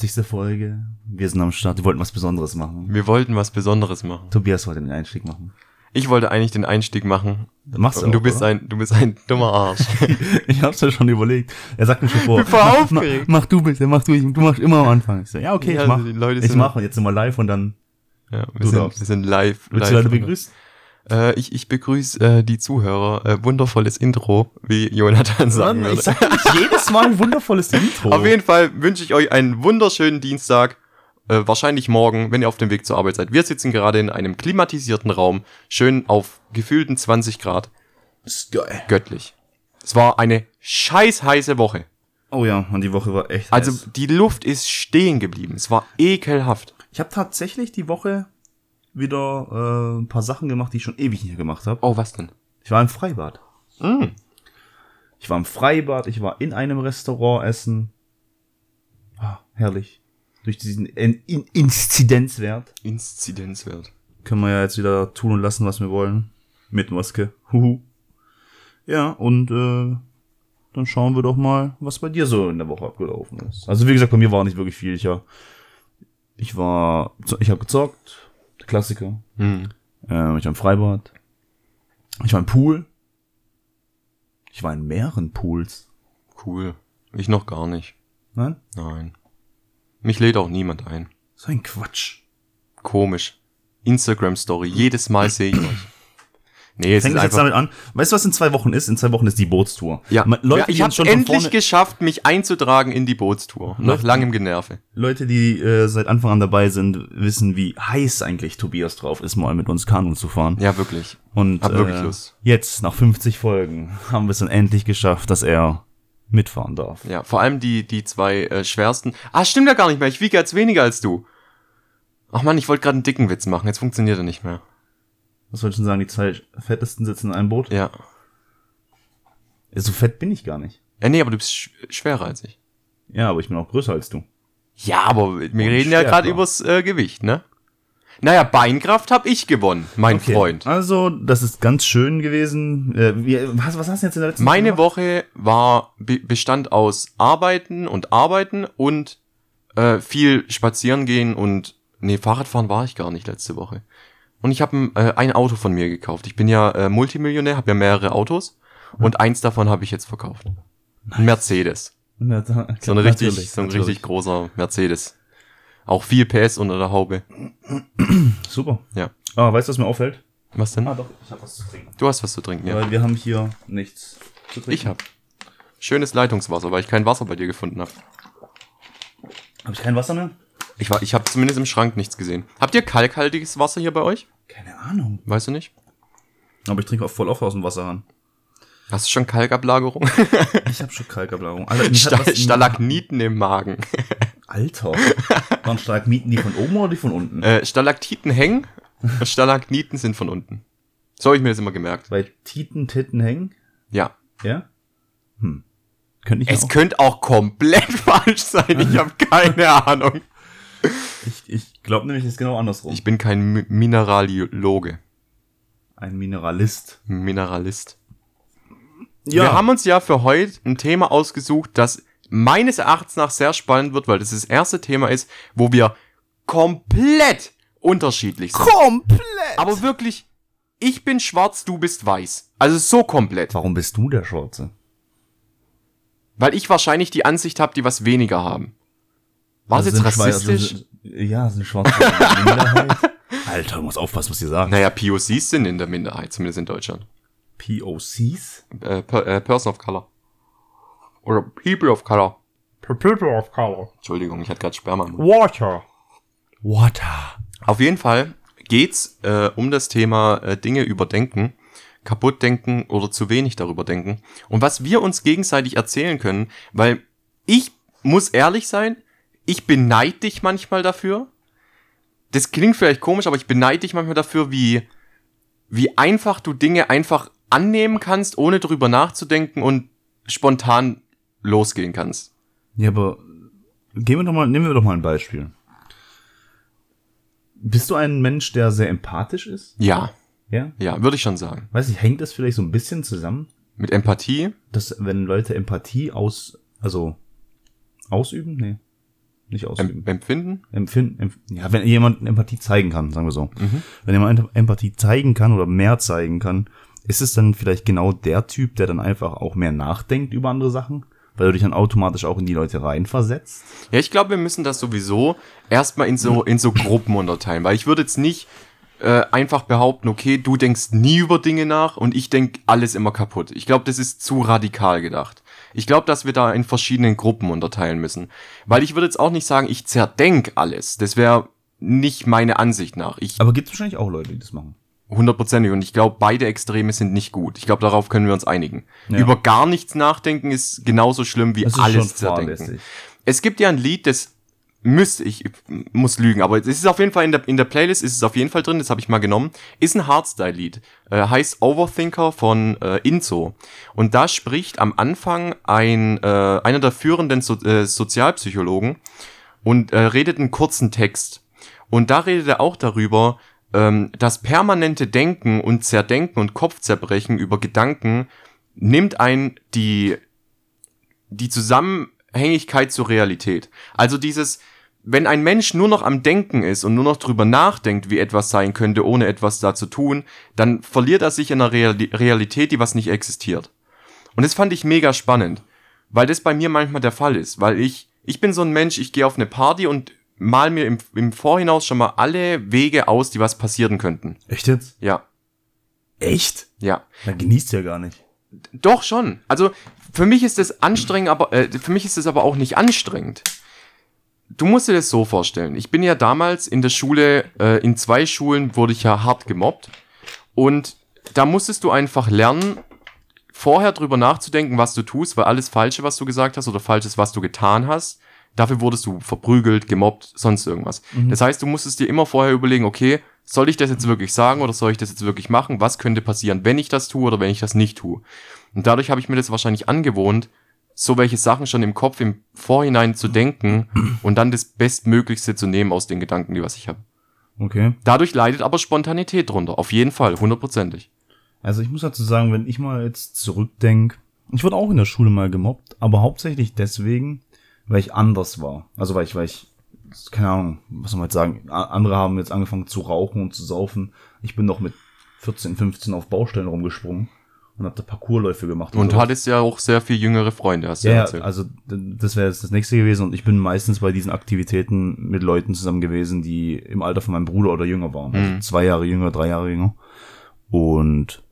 50. Folge. Wir sind am Start. Wir wollten was Besonderes machen. Wir wollten was Besonderes machen. Tobias wollte den Einstieg machen. Ich wollte eigentlich den Einstieg machen. Machst du Und du auch, bist oder? ein, du bist ein dummer Arsch. Ich hab's ja schon überlegt. Er sagt mir schon vor. bin voll mach, aufgeregt. Mach, mach du bitte, mach du. Du machst immer am Anfang. Ich so, ja, okay, Ja, ich mach. also ich mach und jetzt sind wir live und dann ja, wir, Du sind, wir sind live. willst du live Leute begrüßen. Äh, ich, ich begrüße äh, die Zuhörer. Äh, wundervolles Intro, wie Jonathan sagen Mann, würde. ich sag jedes Mal ein wundervolles Intro. Auf jeden Fall wünsche ich euch einen wunderschönen Dienstag. Äh, wahrscheinlich morgen, wenn ihr auf dem Weg zur Arbeit seid. Wir sitzen gerade in einem klimatisierten Raum, schön auf gefühlten 20 Grad. Ist geil. Göttlich. Es war eine scheiß heiße Woche. Oh ja, und die Woche war echt Also heiß. die Luft ist stehen geblieben. Es war ekelhaft. Ich habe tatsächlich die Woche wieder äh, ein paar Sachen gemacht, die ich schon ewig nicht gemacht habe. Oh, was denn? Ich war im Freibad. Mm. Ich war im Freibad, ich war in einem Restaurant essen. Ah, herrlich. Durch diesen In In Inzidenzwert Inzidenzwert. können wir ja jetzt wieder tun und lassen, was wir wollen. Mit Maske. Huhu. Ja, und äh, dann schauen wir doch mal, was bei dir so in der Woche abgelaufen ist. Also wie gesagt, bei mir war nicht wirklich viel. Ich, ja, ich war, ich habe gezockt, Klassiker. Hm. Ähm, ich war im Freibad. Ich war im Pool. Ich war in mehreren Pools. Cool. Ich noch gar nicht. Nein? Nein. Mich lädt auch niemand ein. So ein Quatsch. Komisch. Instagram Story. Jedes Mal sehe ich euch. Nee, es Fängt ist jetzt damit an? Weißt du, was in zwei Wochen ist? In zwei Wochen ist die Bootstour. Ja, Ma- Leute, ja, ich habe endlich geschafft, mich einzutragen in die Bootstour. Nach Leute- langem Generve. Leute, die äh, seit Anfang an dabei sind, wissen, wie heiß eigentlich Tobias drauf ist, mal mit uns Kanu zu fahren. Ja, wirklich. Und hab wirklich äh, Lust. jetzt, nach 50 Folgen, haben wir es dann endlich geschafft, dass er mitfahren darf. Ja, vor allem die, die zwei äh, schwersten. Ah, stimmt ja gar nicht mehr. Ich wiege jetzt weniger als du. Ach man, ich wollte gerade einen dicken Witz machen. Jetzt funktioniert er nicht mehr. Was soll ich denn sagen? Die zwei fettesten sitzen in einem Boot? Ja. So fett bin ich gar nicht. Äh, nee, aber du bist sch schwerer als ich. Ja, aber ich bin auch größer als du. Ja, aber wir reden ja stärker. gerade übers äh, Gewicht, ne? Naja, Beinkraft habe ich gewonnen, mein Okay, Freund. Also, das ist ganz schön gewesen. Äh, wie, was, was hast du jetzt in der letzten Meine Woche? Woche war be bestand aus Arbeiten und Arbeiten und äh, viel spazieren gehen und nee, Fahrradfahren war ich gar nicht letzte Woche. Und ich habe äh, ein Auto von mir gekauft. Ich bin ja äh, Multimillionär, habe ja mehrere Autos und eins davon habe ich jetzt verkauft. Ein Mercedes. Na, da- So, eine richtig, natürlich, so ein natürlich. richtig großer Mercedes. Auch viel PS unter der Haube. Super. Ja. Ah, weißt du, was mir auffällt? Was denn? Ah, doch, ich habe was zu trinken. Du hast was zu trinken, ja. Weil wir haben hier nichts zu trinken. Ich hab. Schönes Leitungswasser, weil ich kein Wasser bei dir gefunden habe. Habe ich kein Wasser mehr? Ich, war, ich habe zumindest im Schrank nichts gesehen. Habt ihr kalkhaltiges Wasser hier bei euch? Keine Ahnung. Weißt du nicht? Aber ich trinke auch voll oft aus dem Wasserhahn. Hast du schon Kalkablagerung? Ich habe schon Kalkablagerung. Alter, mich hat Sta was in- Stalagniten im Magen. Alter. Waren Stalagmiten die von oben oder die von unten? Äh, Stalaktiten hängen, Stalagniten sind von unten. So habe ich mir das immer gemerkt. Bei Titen, Titten hängen? Ja. Ja? Hm. Könnte ich Es auch. könnte auch komplett falsch sein. Ich habe keine Ahnung. Ich, ich glaube nämlich, es ist genau andersrum. Ich bin kein Mi- Mineraliologe. Ein Mineralist. Mineralist. Wir haben uns ja für heute ein Thema ausgesucht, das meines Erachtens nach sehr spannend wird, weil das das erste Thema ist, wo wir komplett unterschiedlich sind. komplett. Aber wirklich, ich bin schwarz, du bist weiß. Also so komplett. Warum bist du der Schwarze? Weil ich wahrscheinlich die Ansicht habe, die was weniger haben. War das Also jetzt Schweizer- rassistisch? sind- ja, sind Schwarze Minderheit. Alter, du musst aufpassen, was sie sagen. Naja, POCs sind in der Minderheit, zumindest in Deutschland. POCs? Äh, per, äh, Person of Color. Oder People of Color. People of color. Entschuldigung, ich hatte gerade Sperma. Water. Water. Auf jeden Fall geht's äh, um das Thema äh, Dinge überdenken, kaputt denken oder zu wenig darüber denken. Und was wir uns gegenseitig erzählen können, weil ich muss ehrlich sein, ich beneide dich manchmal dafür. Das klingt vielleicht komisch, aber ich beneide dich manchmal dafür, wie, wie einfach du Dinge einfach annehmen kannst, ohne drüber nachzudenken und spontan losgehen kannst. Ja, aber gehen wir doch mal, nehmen wir doch mal ein Beispiel. Bist du ein Mensch, der sehr empathisch ist? Ja, Ja? ja, würde ich schon sagen. Weiß ich, hängt das vielleicht so ein bisschen zusammen, Mit Empathie, dass wenn Leute Empathie aus, also ausüben? Nee. Nicht ausüben. Em empfinden? empfinden, empf ja, wenn jemand Empathie zeigen kann, sagen wir so. Wenn jemand Empathie zeigen kann oder mehr zeigen kann, ist es dann vielleicht genau der Typ, der dann einfach auch mehr nachdenkt über andere Sachen? Weil du dich dann automatisch auch in die Leute reinversetzt? Ja, ich glaube, wir müssen das sowieso erstmal in so, in so Gruppen unterteilen, weil ich würde jetzt nicht äh, einfach behaupten, okay, du denkst nie über Dinge nach und ich denk alles immer kaputt. Ich glaube, das ist zu radikal gedacht. Ich glaube, dass wir da in verschiedenen Gruppen unterteilen müssen. Weil ich würde jetzt auch nicht sagen, ich zerdenk alles. Das wäre nicht meine Ansicht nach. Ich Aber gibt es wahrscheinlich auch Leute, die das machen. hundertprozentig und ich glaube, beide Extreme sind nicht gut. Ich glaube, darauf können wir uns einigen. Ja. Über gar nichts nachdenken ist genauso schlimm wie alles zerdenken. Es gibt ja ein Lied, das müsste ich, muss lügen, aber es ist auf jeden Fall in der, in der Playlist ist es auf jeden Fall drin, das habe ich mal genommen. Ist ein Hardstyle-Lied. Äh, heißt Overthinker von äh, Inzo. Und da spricht am Anfang ein, äh, einer der führenden so äh, Sozialpsychologen und äh, redet einen kurzen Text. Und da redet er auch darüber, ähm, das permanente Denken und Zerdenken und Kopfzerbrechen über Gedanken nimmt ein die die Zusammenhängigkeit zur Realität. Also dieses, wenn ein Mensch nur noch am Denken ist und nur noch drüber nachdenkt, wie etwas sein könnte, ohne etwas da zu tun, dann verliert er sich in einer Reali Realität, die was nicht existiert. Und das fand ich mega spannend, weil das bei mir manchmal der Fall ist, weil ich, ich bin so ein Mensch, ich gehe auf eine Party und mal mir im, im Vorhinaus schon mal alle Wege aus, die was passieren könnten. Echt jetzt? Ja, Echt? ja. Dann genießt ja gar nicht. Doch schon. Also für mich ist das anstrengend, aber äh, für mich ist es aber auch nicht anstrengend. Du musst dir das so vorstellen. Ich bin ja damals in der Schule, äh, in zwei Schulen wurde ich ja hart gemobbt. Und da musstest du einfach lernen, vorher drüber nachzudenken, was du tust, weil alles Falsche, was du gesagt hast oder Falsches, was du getan hast, dafür wurdest du verprügelt, gemobbt, sonst irgendwas. Das heißt, du musstest dir immer vorher überlegen, okay, soll ich das jetzt wirklich sagen oder soll ich das jetzt wirklich machen? Was könnte passieren, wenn ich das tue oder wenn ich das nicht tue? Und dadurch habe ich mir das wahrscheinlich angewohnt, so welche Sachen schon im Kopf im Vorhinein zu denken und dann das Bestmöglichste zu nehmen aus den Gedanken, die was ich habe. Okay. Dadurch leidet aber Spontanität drunter. Auf jeden Fall, hundertprozentig. Also ich muss dazu sagen, wenn ich mal jetzt zurückdenk, ich wurde auch in der Schule mal gemobbt, aber hauptsächlich deswegen, weil ich anders war. Also weil ich, weil ich, keine Ahnung, was soll man jetzt sagen, andere haben jetzt angefangen zu rauchen und zu saufen. Ich bin noch mit 14, 15 auf Baustellen rumgesprungen und habe da Parkourläufe gemacht. Und sowas. hattest ja auch sehr viel jüngere Freunde, hast du Ja, ja erzählt. also das wäre jetzt das nächste gewesen und ich bin meistens bei diesen Aktivitäten mit Leuten zusammen gewesen, die im Alter von meinem Bruder oder jünger waren. Also Mhm. zwei Jahre jünger, drei Jahre jünger. Und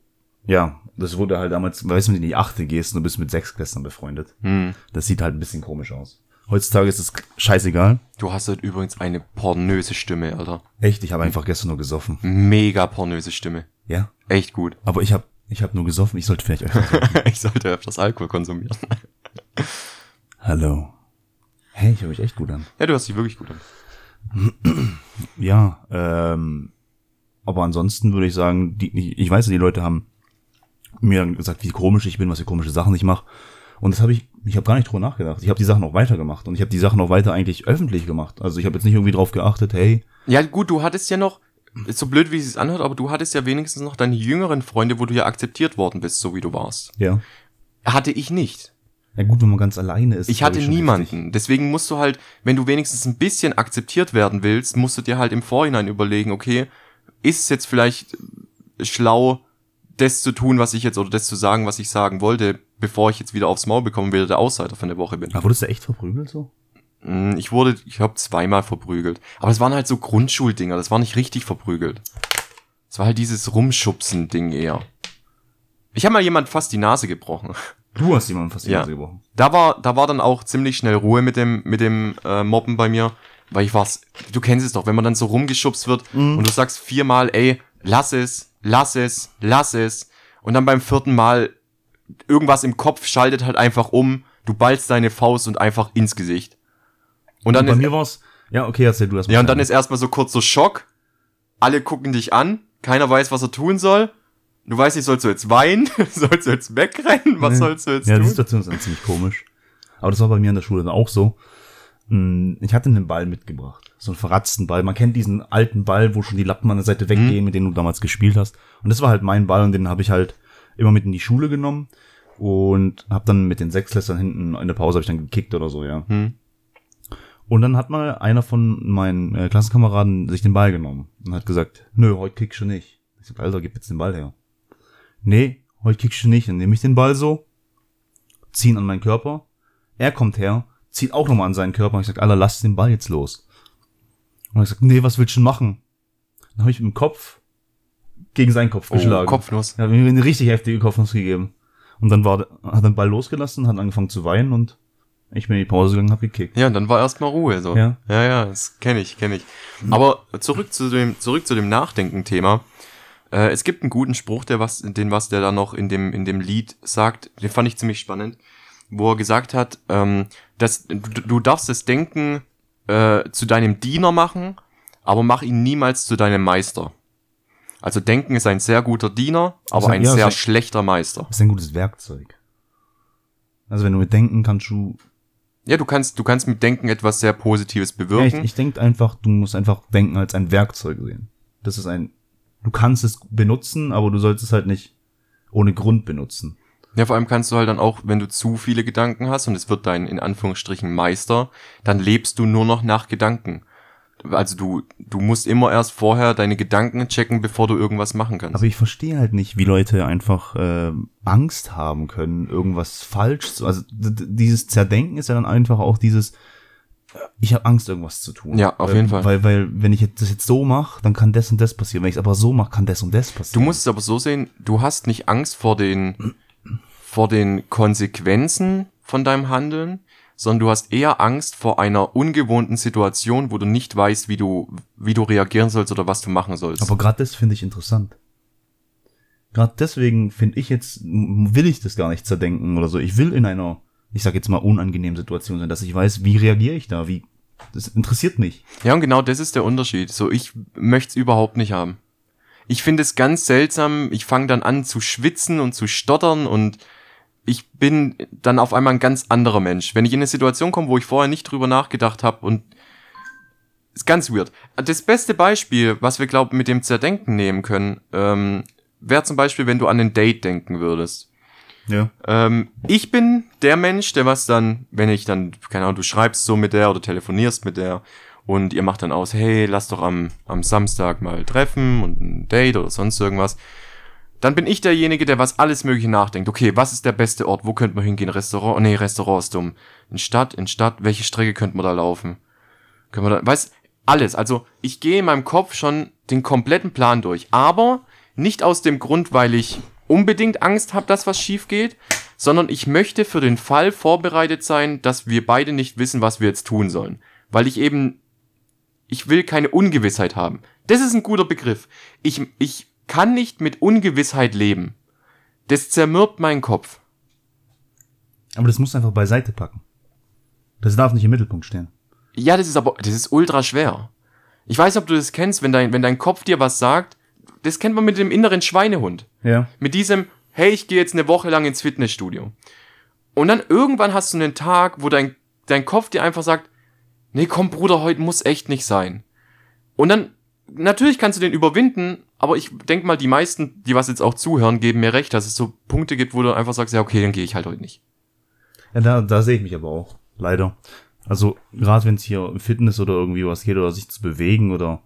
ja, das wurde halt damals, weißt du, wenn du in die achte gehst und du bist mit sechs Klässlern befreundet. Hm. Das sieht halt ein bisschen komisch aus. Heutzutage ist es scheißegal. Du hast halt übrigens eine pornöse Stimme, Alter. Echt, ich habe einfach gestern nur gesoffen. Mega pornöse Stimme. Ja, Echt gut. aber ich habe ich hab nur gesoffen. Ich sollte vielleicht öfter sagen. ich sollte öfters Alkohol konsumieren. Hallo. Hey, ich höre mich echt gut an. Ja, du hast dich wirklich gut an. Ja, ähm, aber ansonsten würde ich sagen, die, ich- weiß ja, die Leute haben mir gesagt, wie komisch ich bin, was für komische Sachen ich mache. Und das habe ich, ich habe gar nicht drüber nachgedacht. Ich habe die Sachen auch weitergemacht und ich habe die Sachen auch weiter eigentlich öffentlich gemacht. Also ich habe jetzt nicht irgendwie drauf geachtet, hey, Ja, gut, du hattest ja noch, ist so blöd, wie es sich anhört, aber du hattest ja wenigstens noch deine jüngeren Freunde, wo du ja akzeptiert worden bist, so wie du warst. ja. Hatte ich nicht. Ja gut, wenn man ganz alleine ist. Ich hatte schon niemanden. heftig. Deswegen musst du halt, wenn du wenigstens ein bisschen akzeptiert werden willst, musst du dir halt im Vorhinein überlegen, okay, ist es jetzt vielleicht schlau, das zu tun, was ich jetzt, oder das zu sagen, was ich sagen wollte, bevor ich jetzt wieder aufs Maul bekomme, wieder der Außenseiter von der Woche bin. Aber wurdest du echt verprügelt so? Mm, Ich wurde, ich habe zweimal verprügelt. Aber es waren halt so Grundschuldinger, das war nicht richtig verprügelt. Es war halt dieses Rumschubsen-Ding eher. Ich habe mal jemand fast die Nase gebrochen. Du hast jemanden fast die Ja. Nase gebrochen. Da war, da war dann auch ziemlich schnell Ruhe mit dem, mit dem äh, Mobben bei mir, weil ich war's, du kennst es doch, wenn man dann so rumgeschubst wird und du sagst viermal, ey, lass es, lass es, lass es und dann beim vierten Mal irgendwas im Kopf schaltet halt einfach um, du ballst deine Faust und einfach ins Gesicht. Und dann bei ist, mir war's. Ja, okay, erzähl du das mal. ja, und dann ist erstmal so kurz so Schock, alle gucken dich an, keiner weiß, was er tun soll. Du weißt nicht, sollst du jetzt weinen? sollst du jetzt wegrennen? Was Nee. sollst du jetzt Ja, die tun? Situation ist dann ziemlich komisch. Aber das war bei mir in der Schule dann auch so. Mm, Ich hatte einen Ball mitgebracht. So einen verratzten Ball. Man kennt diesen alten Ball, wo schon die Lappen an der Seite weggehen, mit denen du damals gespielt hast. Und das war halt mein Ball und den habe ich halt immer mit in die Schule genommen und habe dann mit den Sechsklässlern hinten in der Pause habe ich dann gekickt oder so, ja. Hm. Und dann hat mal einer von meinen äh, Klassenkameraden sich den Ball genommen und hat gesagt, nö, heute kickst du nicht. Ich sag, Alter, gib jetzt den Ball her. Nee, heute kickst du nicht. Dann nehme ich den Ball so, zieh ihn an meinen Körper. Er kommt her, zieht auch nochmal an seinen Körper. Und ich sag, Alter, lass den Ball jetzt los. Und er sagt, nee, was willst du denn machen? Dann habe ich mit dem Kopf gegen seinen Kopf Oh, geschlagen. Kopfnuss. Ja, mir eine richtig heftige Kopfnuss gegeben. Und dann war, hat er den Ball losgelassen, hat angefangen zu weinen und ich bin in die Pause gegangen, hab gekickt. Ja, und dann war erstmal Ruhe, so. Ja. Ja, ja, das kenne ich, kenne ich. Aber zurück zu dem, zurück zu dem Nachdenken-Thema. Äh, es gibt einen guten Spruch, der was, den was der da noch in dem, in dem Lied sagt, den fand ich ziemlich spannend, wo er gesagt hat, ähm, dass du, du darfst das Denken äh, zu deinem Diener machen, aber mach ihn niemals zu deinem Meister. Also Denken ist ein sehr guter Diener, aber ein- ein ja, sehr das- schlechter Meister. Das ist ein gutes Werkzeug. Also wenn du mit Denken kannst du, Ja, du kannst, du kannst mit Denken etwas sehr Positives ja, ich, bewirken. ich denke einfach, du musst einfach Denken als ein Werkzeug sehen. Das ist ein, du kannst es benutzen, aber du sollst es halt nicht ohne Grund benutzen. Ja, vor allem kannst du halt dann auch, wenn du zu viele Gedanken hast und es wird dein in Anführungsstrichen Meister, dann lebst du nur noch nach Gedanken. Also du, du musst immer erst vorher deine Gedanken checken, bevor du irgendwas machen kannst. Aber ich verstehe halt nicht, wie Leute einfach äh, Angst haben können, irgendwas falsch zu. Also dieses Zerdenken ist ja dann einfach auch dieses, äh, ich habe Angst, irgendwas zu tun. Ja, auf weil, jeden Fall. Weil, weil, wenn ich das jetzt so mache, dann kann das und das passieren. Wenn ich es aber so mache, kann das und das du passieren. musst es aber so sehen, du hast nicht Angst vor den, vor den Konsequenzen von deinem Handeln, sondern du hast eher Angst vor einer ungewohnten Situation, wo du nicht weißt, wie du, wie du reagieren sollst oder was du machen sollst. Aber gerade das finde ich interessant. Gerade deswegen finde ich jetzt, will ich das gar nicht zerdenken oder so. Ich will in einer, ich sag jetzt mal, unangenehmen Situation sein, dass ich weiß, wie reagiere ich da, wie, das interessiert mich. Ja, und genau das ist der Unterschied. So, ich möchte es überhaupt nicht haben. Ich finde es ganz seltsam. Ich fange dann an zu schwitzen und zu stottern und ich bin dann auf einmal ein ganz anderer Mensch. Wenn ich in eine Situation komme, wo ich vorher nicht drüber nachgedacht habe und ist ganz weird. Das beste Beispiel, was wir glauben mit dem Zerdenken nehmen können, ähm, wäre zum Beispiel, wenn du an ein Date denken würdest. Ja. Ähm, ich bin der Mensch, der was dann, wenn ich dann, keine Ahnung, du schreibst so mit der oder telefonierst mit der und ihr macht dann aus, hey, lass doch am, am Samstag mal treffen und ein Date oder sonst irgendwas. Dann bin ich derjenige, der was alles Mögliche nachdenkt. Okay, was ist der beste Ort? Wo könnte man hingehen? Restaurant? Oh, nee, Restaurant ist dumm. In Stadt, in Stadt, welche Strecke könnte man da laufen? Können wir da, weiß, alles. Also, ich gehe in meinem Kopf schon den kompletten Plan durch. Aber nicht aus dem Grund, weil ich unbedingt Angst habe, dass was schief geht, sondern ich möchte für den Fall vorbereitet sein, dass wir beide nicht wissen, was wir jetzt tun sollen. Weil ich eben, ich will keine Ungewissheit haben. Das ist ein guter Begriff. Ich, ich kann nicht mit Ungewissheit leben. Das zermürbt meinen Kopf. Aber das musst du einfach beiseite packen. Das darf nicht im Mittelpunkt stehen. Ja, das ist aber, das ist ultra schwer. Ich weiß ob du das kennst, wenn dein, wenn dein Kopf dir was sagt. Das kennt man mit dem inneren Schweinehund. Ja. Mit diesem, hey, ich gehe jetzt eine Woche lang ins Fitnessstudio. Und dann irgendwann hast du einen Tag, wo dein, dein Kopf dir einfach sagt, nee, komm Bruder, heute muss echt nicht sein. Und dann, natürlich kannst du den überwinden, aber ich denk mal, die meisten, die was jetzt auch zuhören, geben mir recht, dass es so Punkte gibt, wo du einfach sagst, ja, okay, dann gehe ich halt heute nicht. Ja, da, da sehe ich mich aber auch. Leider. Also, gerade wenn es hier um Fitness oder irgendwie was geht oder sich zu bewegen oder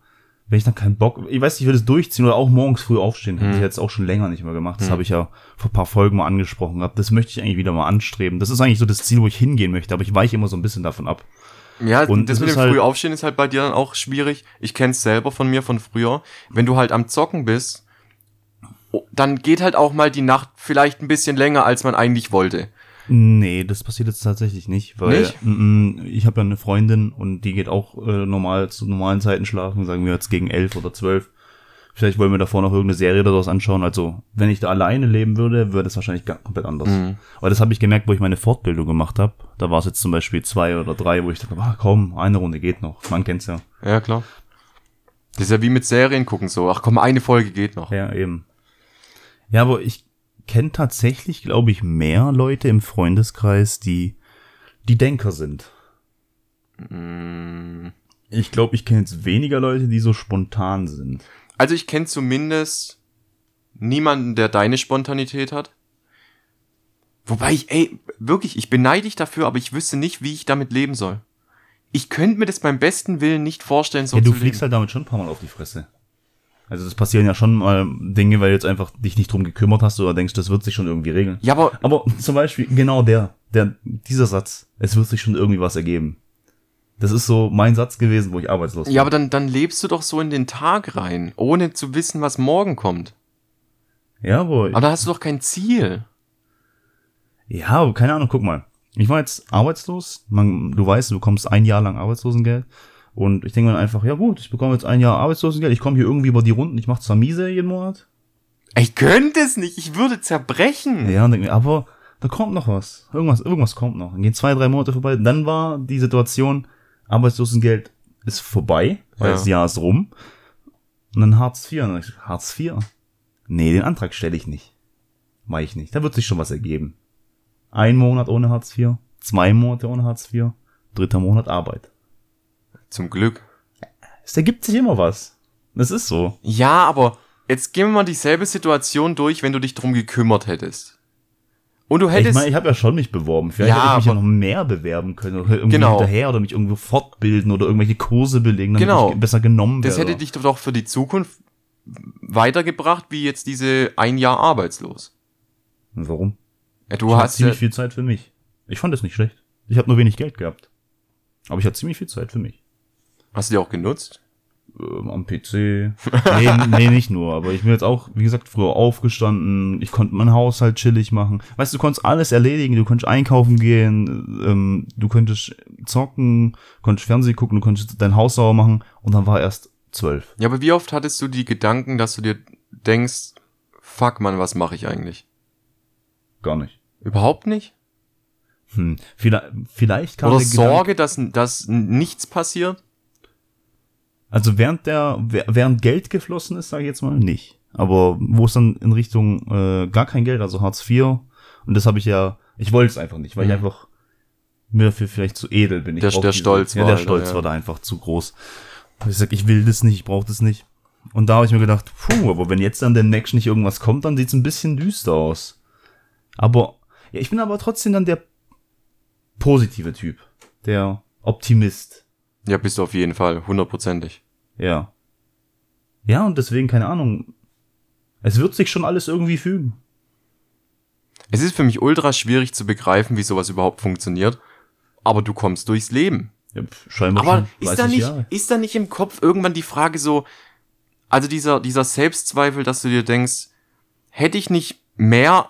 wenn ich dann keinen Bock, ich weiß nicht, ich will das durchziehen oder auch morgens früh aufstehen. Habe ich jetzt auch schon länger nicht mehr gemacht. Das habe ich ja vor ein paar Folgen mal angesprochen gehabt. Das möchte ich eigentlich wieder mal anstreben. Das ist eigentlich so das Ziel, wo ich hingehen möchte, aber ich weiche immer so ein bisschen davon ab. Ja, Und das mit dem halt- früh aufstehen ist halt bei dir dann auch schwierig. Ich kenn's selber von mir von früher. Wenn du halt am Zocken bist, oh, dann geht halt auch mal die Nacht vielleicht ein bisschen länger, als man eigentlich wollte. Nee, das passiert jetzt tatsächlich nicht, weil Nicht? Mm, mm, ich habe ja eine Freundin und die geht auch äh, normal zu normalen Zeiten schlafen, sagen wir jetzt gegen elf oder zwölf. Vielleicht wollen wir davor noch irgendeine Serie oder sowas anschauen. Also, wenn ich da alleine leben würde, würde es wahrscheinlich komplett anders. Mhm. Aber das habe ich gemerkt, wo ich meine Fortbildung gemacht habe. Da war es jetzt zum Beispiel zwei oder drei, wo ich dachte, ah, komm, eine Runde geht noch. Man kennt's ja. Ja, klar. Das ist ja wie mit Serien gucken so. Ach komm, eine Folge geht noch. Ja, eben. Ja, aber ich kenne tatsächlich, glaube ich, mehr Leute im Freundeskreis, die die Denker sind. Mm. Ich glaube, ich kenne jetzt weniger Leute, die so spontan sind. Also ich kenne zumindest niemanden, der deine Spontanität hat. Wobei ich, ey, wirklich, ich beneide dich dafür, aber ich wüsste nicht, wie ich damit leben soll. ich könnte mir das beim besten Willen nicht vorstellen, so Ja, du zu fliegst leben. halt damit schon ein paar Mal auf die Fresse. Also das passieren ja schon mal Dinge, weil du jetzt einfach dich nicht drum gekümmert hast oder denkst, das wird sich schon irgendwie regeln. Ja, aber Aber zum Beispiel genau der, der, dieser Satz, es wird sich schon irgendwie was ergeben. Das ist so mein Satz gewesen, wo ich arbeitslos Ja, aber dann, dann lebst du doch so in den Tag rein, ohne zu wissen, was morgen kommt. Ja, aber, Aber da hast du doch kein Ziel. ja, aber keine Ahnung, guck mal. Ich war jetzt arbeitslos. Man, du weißt, du bekommst ein Jahr lang Arbeitslosengeld. Und ich denke mir dann einfach, ja gut, ich bekomme jetzt ein Jahr Arbeitslosengeld. Ich komme hier irgendwie über die Runden. Ich mache zwar miese jeden Monat. Ich könnte es nicht, ich würde zerbrechen. Ja, und denke mir, aber da kommt noch was. Irgendwas, irgendwas kommt noch. Dann gehen zwei, drei Monate vorbei. Dann war die Situation, Arbeitslosengeld ist vorbei, weil Ja. das Jahr ist rum. Und dann Hartz IV. Und ich, Hartz IV? Nee, den Antrag stelle ich nicht. Mach ich nicht. Da wird sich schon was ergeben. Ein Monat ohne Hartz IV, zwei Monate ohne Hartz IV, dritter Monat Arbeit. Zum Glück. Es ergibt sich immer was. Das ist so. Ja, aber jetzt gehen wir mal dieselbe Situation durch, wenn du dich drum gekümmert hättest. Und du Ich hättest. meine, ich habe ja schon mich beworben. Vielleicht Ja, hätte ich mich ja noch mehr bewerben können oder irgendwie Genau. hinterher oder mich irgendwo fortbilden oder irgendwelche Kurse belegen, damit Genau. ich besser genommen das werde. hätte dich doch für die Zukunft weitergebracht, wie jetzt diese ein Jahr arbeitslos. Warum? Ja, du ich hast ja, ziemlich viel Zeit für mich. Ich fand es nicht schlecht. Ich habe nur wenig Geld gehabt. Aber ich hatte ziemlich viel Zeit für mich. hast du die auch genutzt? Ähm, am PC. nee, nee, nicht nur. Aber ich bin jetzt auch, wie gesagt, früher aufgestanden. Ich konnte meinen Haushalt chillig machen. Weißt du, du konntest alles erledigen. Du konntest einkaufen gehen. Ähm, du könntest zocken, konntest Fernsehen gucken, du konntest dein Haus sauber machen. Und dann war erst zwölf. Ja, aber wie oft hattest du die Gedanken, dass du dir denkst, fuck man, was mache ich eigentlich? Gar nicht. Überhaupt nicht? Hm. Vielleicht, vielleicht kam Oder Gedanke- Sorge, dass, dass nichts passiert? Also während der, während Geld geflossen ist, sage ich jetzt mal, nicht. Aber wo es dann in Richtung äh, gar kein Geld, also Hartz IV, und das habe ich ja, ich wollte es einfach nicht, weil ich Mhm. einfach mir für vielleicht zu edel bin. Ich Der- der Stolz ja, war der da, Stolz ja. war da einfach zu groß. Ich sag, ich will das nicht, ich brauche das nicht. Und da habe ich mir gedacht, puh, aber wenn jetzt dann demnächst nicht irgendwas kommt, dann sieht's ein bisschen düster aus. Aber, ja, ich bin aber trotzdem dann der positive Typ, der Optimist. Ja, bist du auf jeden Fall, hundertprozentig. Ja. Ja, und deswegen, keine Ahnung. Es wird sich schon alles irgendwie fügen. Es ist für mich ultra schwierig zu begreifen, wie sowas überhaupt funktioniert. Aber du kommst durchs Leben. Ja, scheinbar Aber schon ist da 30 nicht, Jahre. ist da nicht im Kopf irgendwann die Frage so, also dieser, dieser Selbstzweifel, dass du dir denkst, hätte ich nicht mehr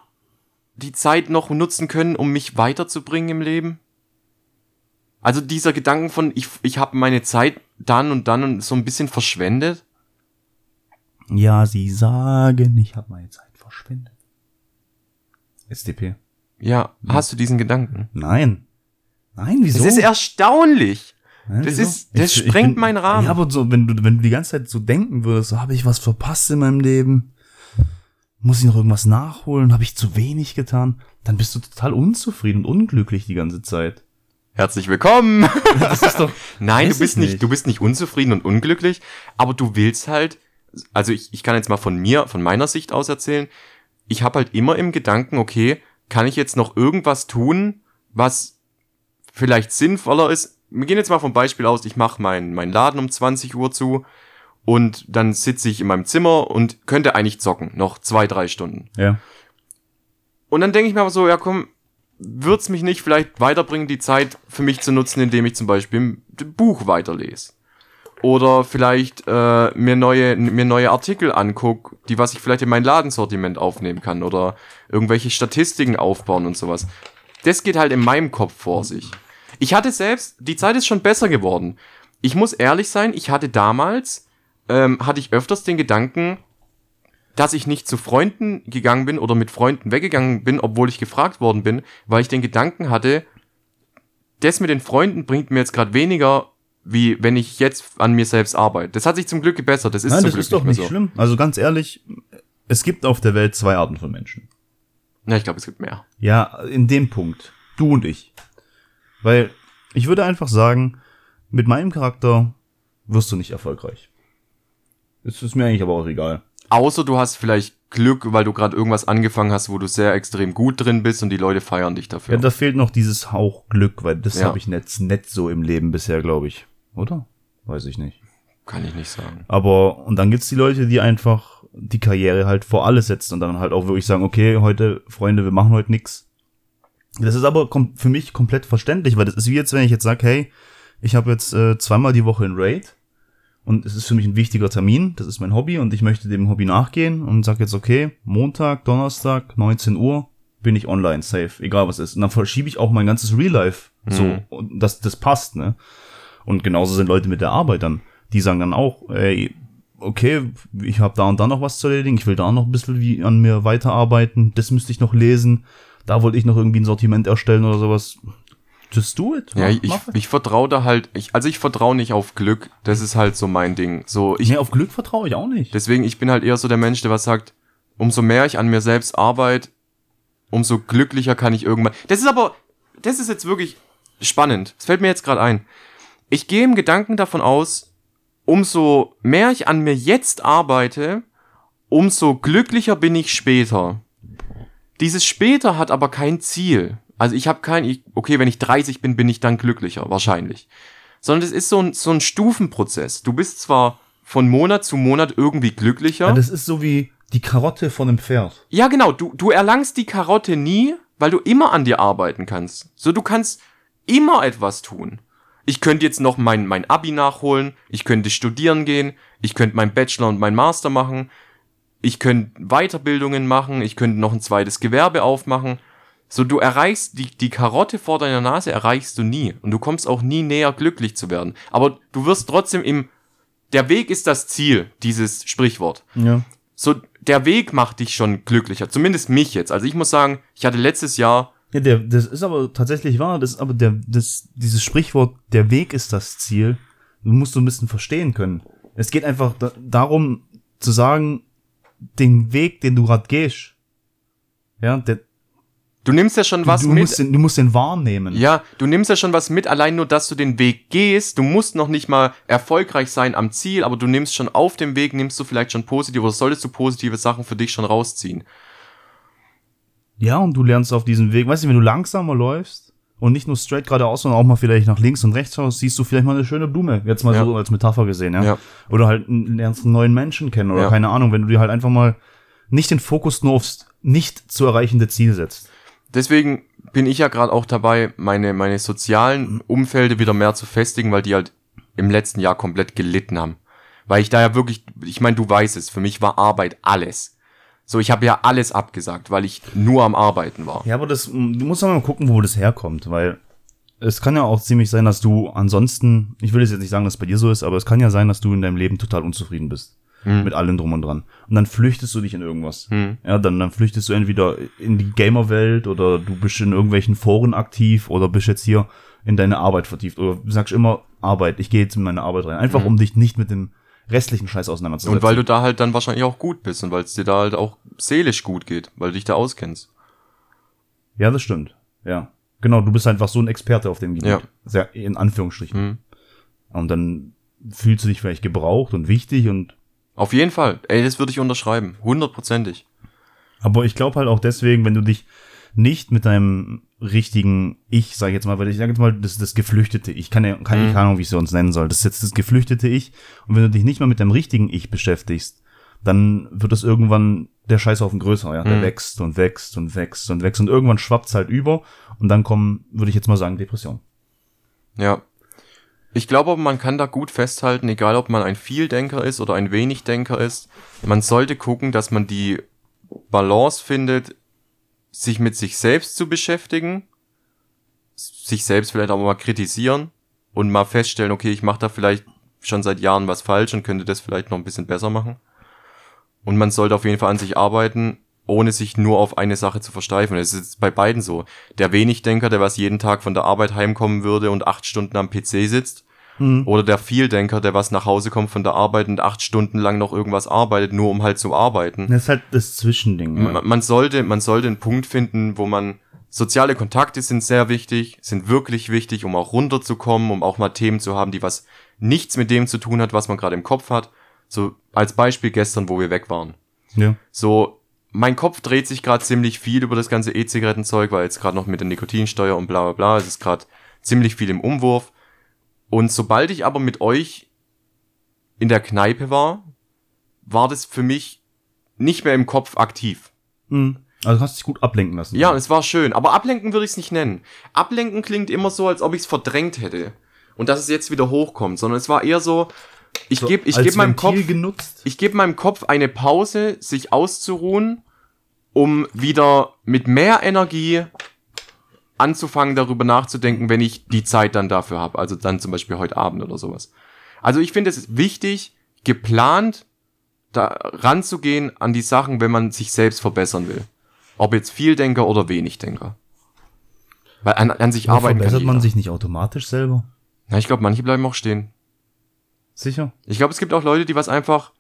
die Zeit noch nutzen können, um mich weiterzubringen im Leben? Also dieser Gedanken von, ich, ich habe meine Zeit dann und dann und so ein bisschen verschwendet? Ja, sie sagen, ich habe meine Zeit verschwendet. SDP. Ja, hast du diesen Gedanken? Nein. Nein, wieso? Das ist erstaunlich. Nein, das wieso? ist- das sprengt meinen Rahmen. Ja, aber so, wenn du, wenn du die ganze Zeit so denken würdest, so habe ich was verpasst in meinem Leben, muss ich noch irgendwas nachholen, habe ich zu wenig getan, dann bist du total unzufrieden und unglücklich die ganze Zeit. Herzlich willkommen. Das ist doch, Nein, du bist ich nicht. nicht. du bist nicht unzufrieden und unglücklich, aber du willst halt, also ich, ich kann jetzt mal von mir, von meiner Sicht aus erzählen, ich habe halt immer im Gedanken, okay, kann ich jetzt noch irgendwas tun, was vielleicht sinnvoller ist? Wir gehen jetzt mal vom Beispiel aus, ich mache meinen mein Laden um 20 Uhr zu und dann sitze ich in meinem Zimmer und könnte eigentlich zocken, noch zwei, drei Stunden. ja. Und dann denke ich mir aber so, ja komm, wird's mich nicht vielleicht weiterbringen, die Zeit für mich zu nutzen, indem ich zum Beispiel ein Buch weiterlese. Oder vielleicht äh, mir, neue, mir neue Artikel anguck, die was ich vielleicht in mein Ladensortiment aufnehmen kann. Oder irgendwelche Statistiken aufbauen und sowas. Das geht halt in meinem Kopf vor sich. Ich hatte selbst, die Zeit ist schon besser geworden. Ich muss ehrlich sein, ich hatte damals, ähm, hatte ich öfters den Gedanken, dass ich nicht zu Freunden gegangen bin oder mit Freunden weggegangen bin, obwohl ich gefragt worden bin, weil ich den Gedanken hatte, das mit den Freunden bringt mir jetzt gerade weniger, wie wenn ich jetzt an mir selbst arbeite. Das hat sich zum Glück gebessert. Das ist Nein, zum das Glück ist doch mehr nicht so. schlimm. Also ganz ehrlich, es gibt auf der Welt zwei Arten von Menschen. Ja, ich glaube, es gibt mehr. Ja, in dem Punkt. Du und ich. Weil ich würde einfach sagen, mit meinem Charakter wirst du nicht erfolgreich. Es ist mir eigentlich aber auch egal. Außer du hast vielleicht Glück, weil du gerade irgendwas angefangen hast, wo du sehr extrem gut drin bist und die Leute feiern dich dafür. Ja, da fehlt noch dieses Hauch Glück, weil das Ja. habe ich nicht, nicht so im Leben bisher, glaube ich. Oder? Weiß ich nicht. Kann ich nicht sagen. Aber, und dann gibt's die Leute, die einfach die Karriere halt vor alles setzen und dann halt auch wirklich sagen, okay, heute, Freunde, wir machen heute nix. Das ist aber für mich komplett verständlich, weil das ist wie jetzt, wenn ich jetzt sage, hey, ich habe jetzt äh, zweimal die Woche ein Raid und es ist für mich ein wichtiger Termin, das ist mein Hobby und ich möchte dem Hobby nachgehen und sag jetzt, okay, Montag, Donnerstag, 19 Uhr bin ich online, safe, egal was ist. Und dann verschiebe ich auch mein ganzes Real Life so, Mhm. und das, das passt, ne? Und genauso sind Leute mit der Arbeit dann. Die sagen dann auch, ey, okay, ich habe da und da noch was zu erledigen, ich will da noch ein bisschen wie an mir weiterarbeiten, das müsste ich noch lesen, da wollte ich noch irgendwie ein Sortiment erstellen oder sowas. Just do it. Ja, ich, ich vertraue da halt, ich, also ich vertraue nicht auf Glück. Das ist halt so mein Ding. So, ich, nee, auf Glück vertraue ich auch nicht. deswegen, ich bin halt eher so der Mensch, der was sagt, umso mehr ich an mir selbst arbeite, umso glücklicher kann ich irgendwann. Das ist aber, das ist jetzt wirklich spannend. Das fällt mir jetzt gerade ein. Ich gehe im Gedanken davon aus, umso mehr ich an mir jetzt arbeite, umso glücklicher bin ich später. Dieses später hat aber kein Ziel. Also ich habe kein, ich, okay, wenn ich 30 bin, bin ich dann glücklicher, wahrscheinlich. Sondern es ist so ein, so ein Stufenprozess. Du bist zwar von Monat zu Monat irgendwie glücklicher. Ja, das ist so wie die Karotte von einem Pferd. Ja, genau. Du, du erlangst die Karotte nie, weil du immer an dir arbeiten kannst. So, du kannst immer etwas tun. Ich könnte jetzt noch mein, mein Abi nachholen. Ich könnte studieren gehen. Ich könnte mein Bachelor und mein Master machen. Ich könnte Weiterbildungen machen. Ich könnte noch ein zweites Gewerbe aufmachen. So, du erreichst die, die Karotte vor deiner Nase erreichst du nie. Und du kommst auch nie näher glücklich zu werden. Aber du wirst trotzdem im, der Weg ist das Ziel, dieses Sprichwort Ja. so der Weg macht dich schon glücklicher. Zumindest mich jetzt. Also ich muss sagen, ich hatte letztes Jahr, Ja, der, das ist aber tatsächlich wahr. Das ist aber der, das, dieses Sprichwort, der Weg ist das Ziel. Du musst so ein bisschen verstehen können. Es geht einfach da, darum zu sagen, den Weg, den du gerade gehst. Ja, der, du nimmst ja schon was du, mit. musst den, du musst den wahrnehmen. ja, du nimmst ja schon was mit, allein nur, dass du den Weg gehst. Du musst noch nicht mal erfolgreich sein am Ziel, aber du nimmst schon auf dem Weg, nimmst du vielleicht schon positive oder solltest du positive Sachen für dich schon rausziehen. Ja, und du lernst auf diesem Weg, weißt du, wenn du langsamer läufst und nicht nur straight geradeaus, sondern auch mal vielleicht nach links und rechts schaust, siehst du vielleicht mal eine schöne Blume. Jetzt mal Ja. so als Metapher gesehen, ja. Ja. Oder halt lernst einen neuen Menschen kennen oder Ja. keine Ahnung, wenn du dir halt einfach mal nicht den Fokus nur aufs nicht zu erreichende Ziel setzt. Deswegen bin ich ja gerade auch dabei, meine, meine sozialen Umfelde wieder mehr zu festigen, weil die halt im letzten Jahr komplett gelitten haben. Weil ich da ja wirklich, ich meine, du weißt es, für mich war Arbeit alles. So, ich habe ja alles abgesagt, weil ich nur am Arbeiten war. Ja, aber das, du musst aber mal gucken, wo das herkommt, weil es kann ja auch ziemlich sein, dass du ansonsten, ich will jetzt nicht sagen, dass es bei dir so ist, aber es kann ja sein, dass du in deinem Leben total unzufrieden bist. Hm. Mit allem drum und dran. Und dann flüchtest du dich in irgendwas. Hm. Ja, dann, dann flüchtest du entweder in die Gamerwelt oder du bist in irgendwelchen Foren aktiv oder bist jetzt hier in deine Arbeit vertieft oder du sagst immer Arbeit, ich gehe jetzt in meine Arbeit rein. Einfach um dich nicht mit dem restlichen Scheiß auseinanderzusetzen. Und weil du da halt dann wahrscheinlich auch gut bist und weil es dir da halt auch seelisch gut geht, weil du dich da auskennst. Ja, das stimmt. Ja. Genau, du bist einfach so ein Experte auf dem Gebiet. Ja. Sehr, in Anführungsstrichen. Hm. Und dann fühlst du dich vielleicht gebraucht und wichtig und Auf jeden Fall. Ey, das würde ich unterschreiben. Hundertprozentig. aber ich glaube halt auch deswegen, wenn du dich nicht mit deinem richtigen Ich, sag ich jetzt mal, weil ich sage jetzt mal, das ist das geflüchtete Ich, kann ja, kann Mhm. keine Ahnung, wie ich es sonst nennen soll. Das ist jetzt das geflüchtete Ich. Und wenn du dich nicht mal mit deinem richtigen Ich beschäftigst, dann wird es irgendwann der Scheißhaufen größer, ja. Der Mhm. wächst und wächst und wächst und wächst und irgendwann schwappt's halt über und dann kommen, würde ich jetzt mal sagen, Depressionen. Ja. Ich glaube, man kann da gut festhalten, egal ob man ein Vieldenker ist oder ein Wenigdenker ist, man sollte gucken, dass man die Balance findet, sich mit sich selbst zu beschäftigen, sich selbst vielleicht auch mal kritisieren und mal feststellen, okay, ich mache da vielleicht schon seit Jahren was falsch und könnte das vielleicht noch ein bisschen besser machen. Und man sollte auf jeden Fall an sich arbeiten, ohne sich nur auf eine Sache zu versteifen. Das ist bei beiden so. Der Wenigdenker, der was jeden Tag von der Arbeit heimkommen würde und acht Stunden am PC sitzt, Mhm. oder der Vieldenker, der was nach Hause kommt von der Arbeit und acht Stunden lang noch irgendwas arbeitet, nur um halt zu arbeiten. Das ist halt das Zwischending. ja. Man, man sollte, man sollte einen Punkt finden, wo man soziale Kontakte sind sehr wichtig, sind wirklich wichtig, um auch runterzukommen, um auch mal Themen zu haben, die was nichts mit dem zu tun hat, was man gerade im Kopf hat. So als Beispiel gestern, wo wir weg waren. Ja. So, mein Kopf dreht sich gerade ziemlich viel über das ganze E-Zigarettenzeug, weil jetzt gerade noch mit der Nikotinsteuer und bla bla bla, es ist gerade ziemlich viel im Umwurf. Und sobald ich aber mit euch in der Kneipe war, war das für mich nicht mehr im Kopf aktiv. Mhm. Also du hast dich gut ablenken lassen. Ja, es war schön. Aber ablenken würde ich es nicht nennen. Ablenken klingt immer so, als ob ich es verdrängt hätte. Und dass es jetzt wieder hochkommt. Sondern es war eher so, ich So, gebe ich geb meinem Kopf, ich gebe meinem Kopf eine Pause, sich auszuruhen, um wieder mit mehr Energie anzufangen, darüber nachzudenken, wenn ich die Zeit dann dafür habe. Also dann zum Beispiel heute Abend oder sowas. Also ich finde es ist wichtig, geplant da ranzugehen an die Sachen, wenn man sich selbst verbessern will. Ob jetzt Vieldenker oder Wenigdenker. Weil an, an sich Aber arbeiten kann verbessert man sich nicht automatisch selber? Ja, ich glaube, manche bleiben auch stehen. Sicher? Ich glaube, es gibt auch Leute, die was einfach.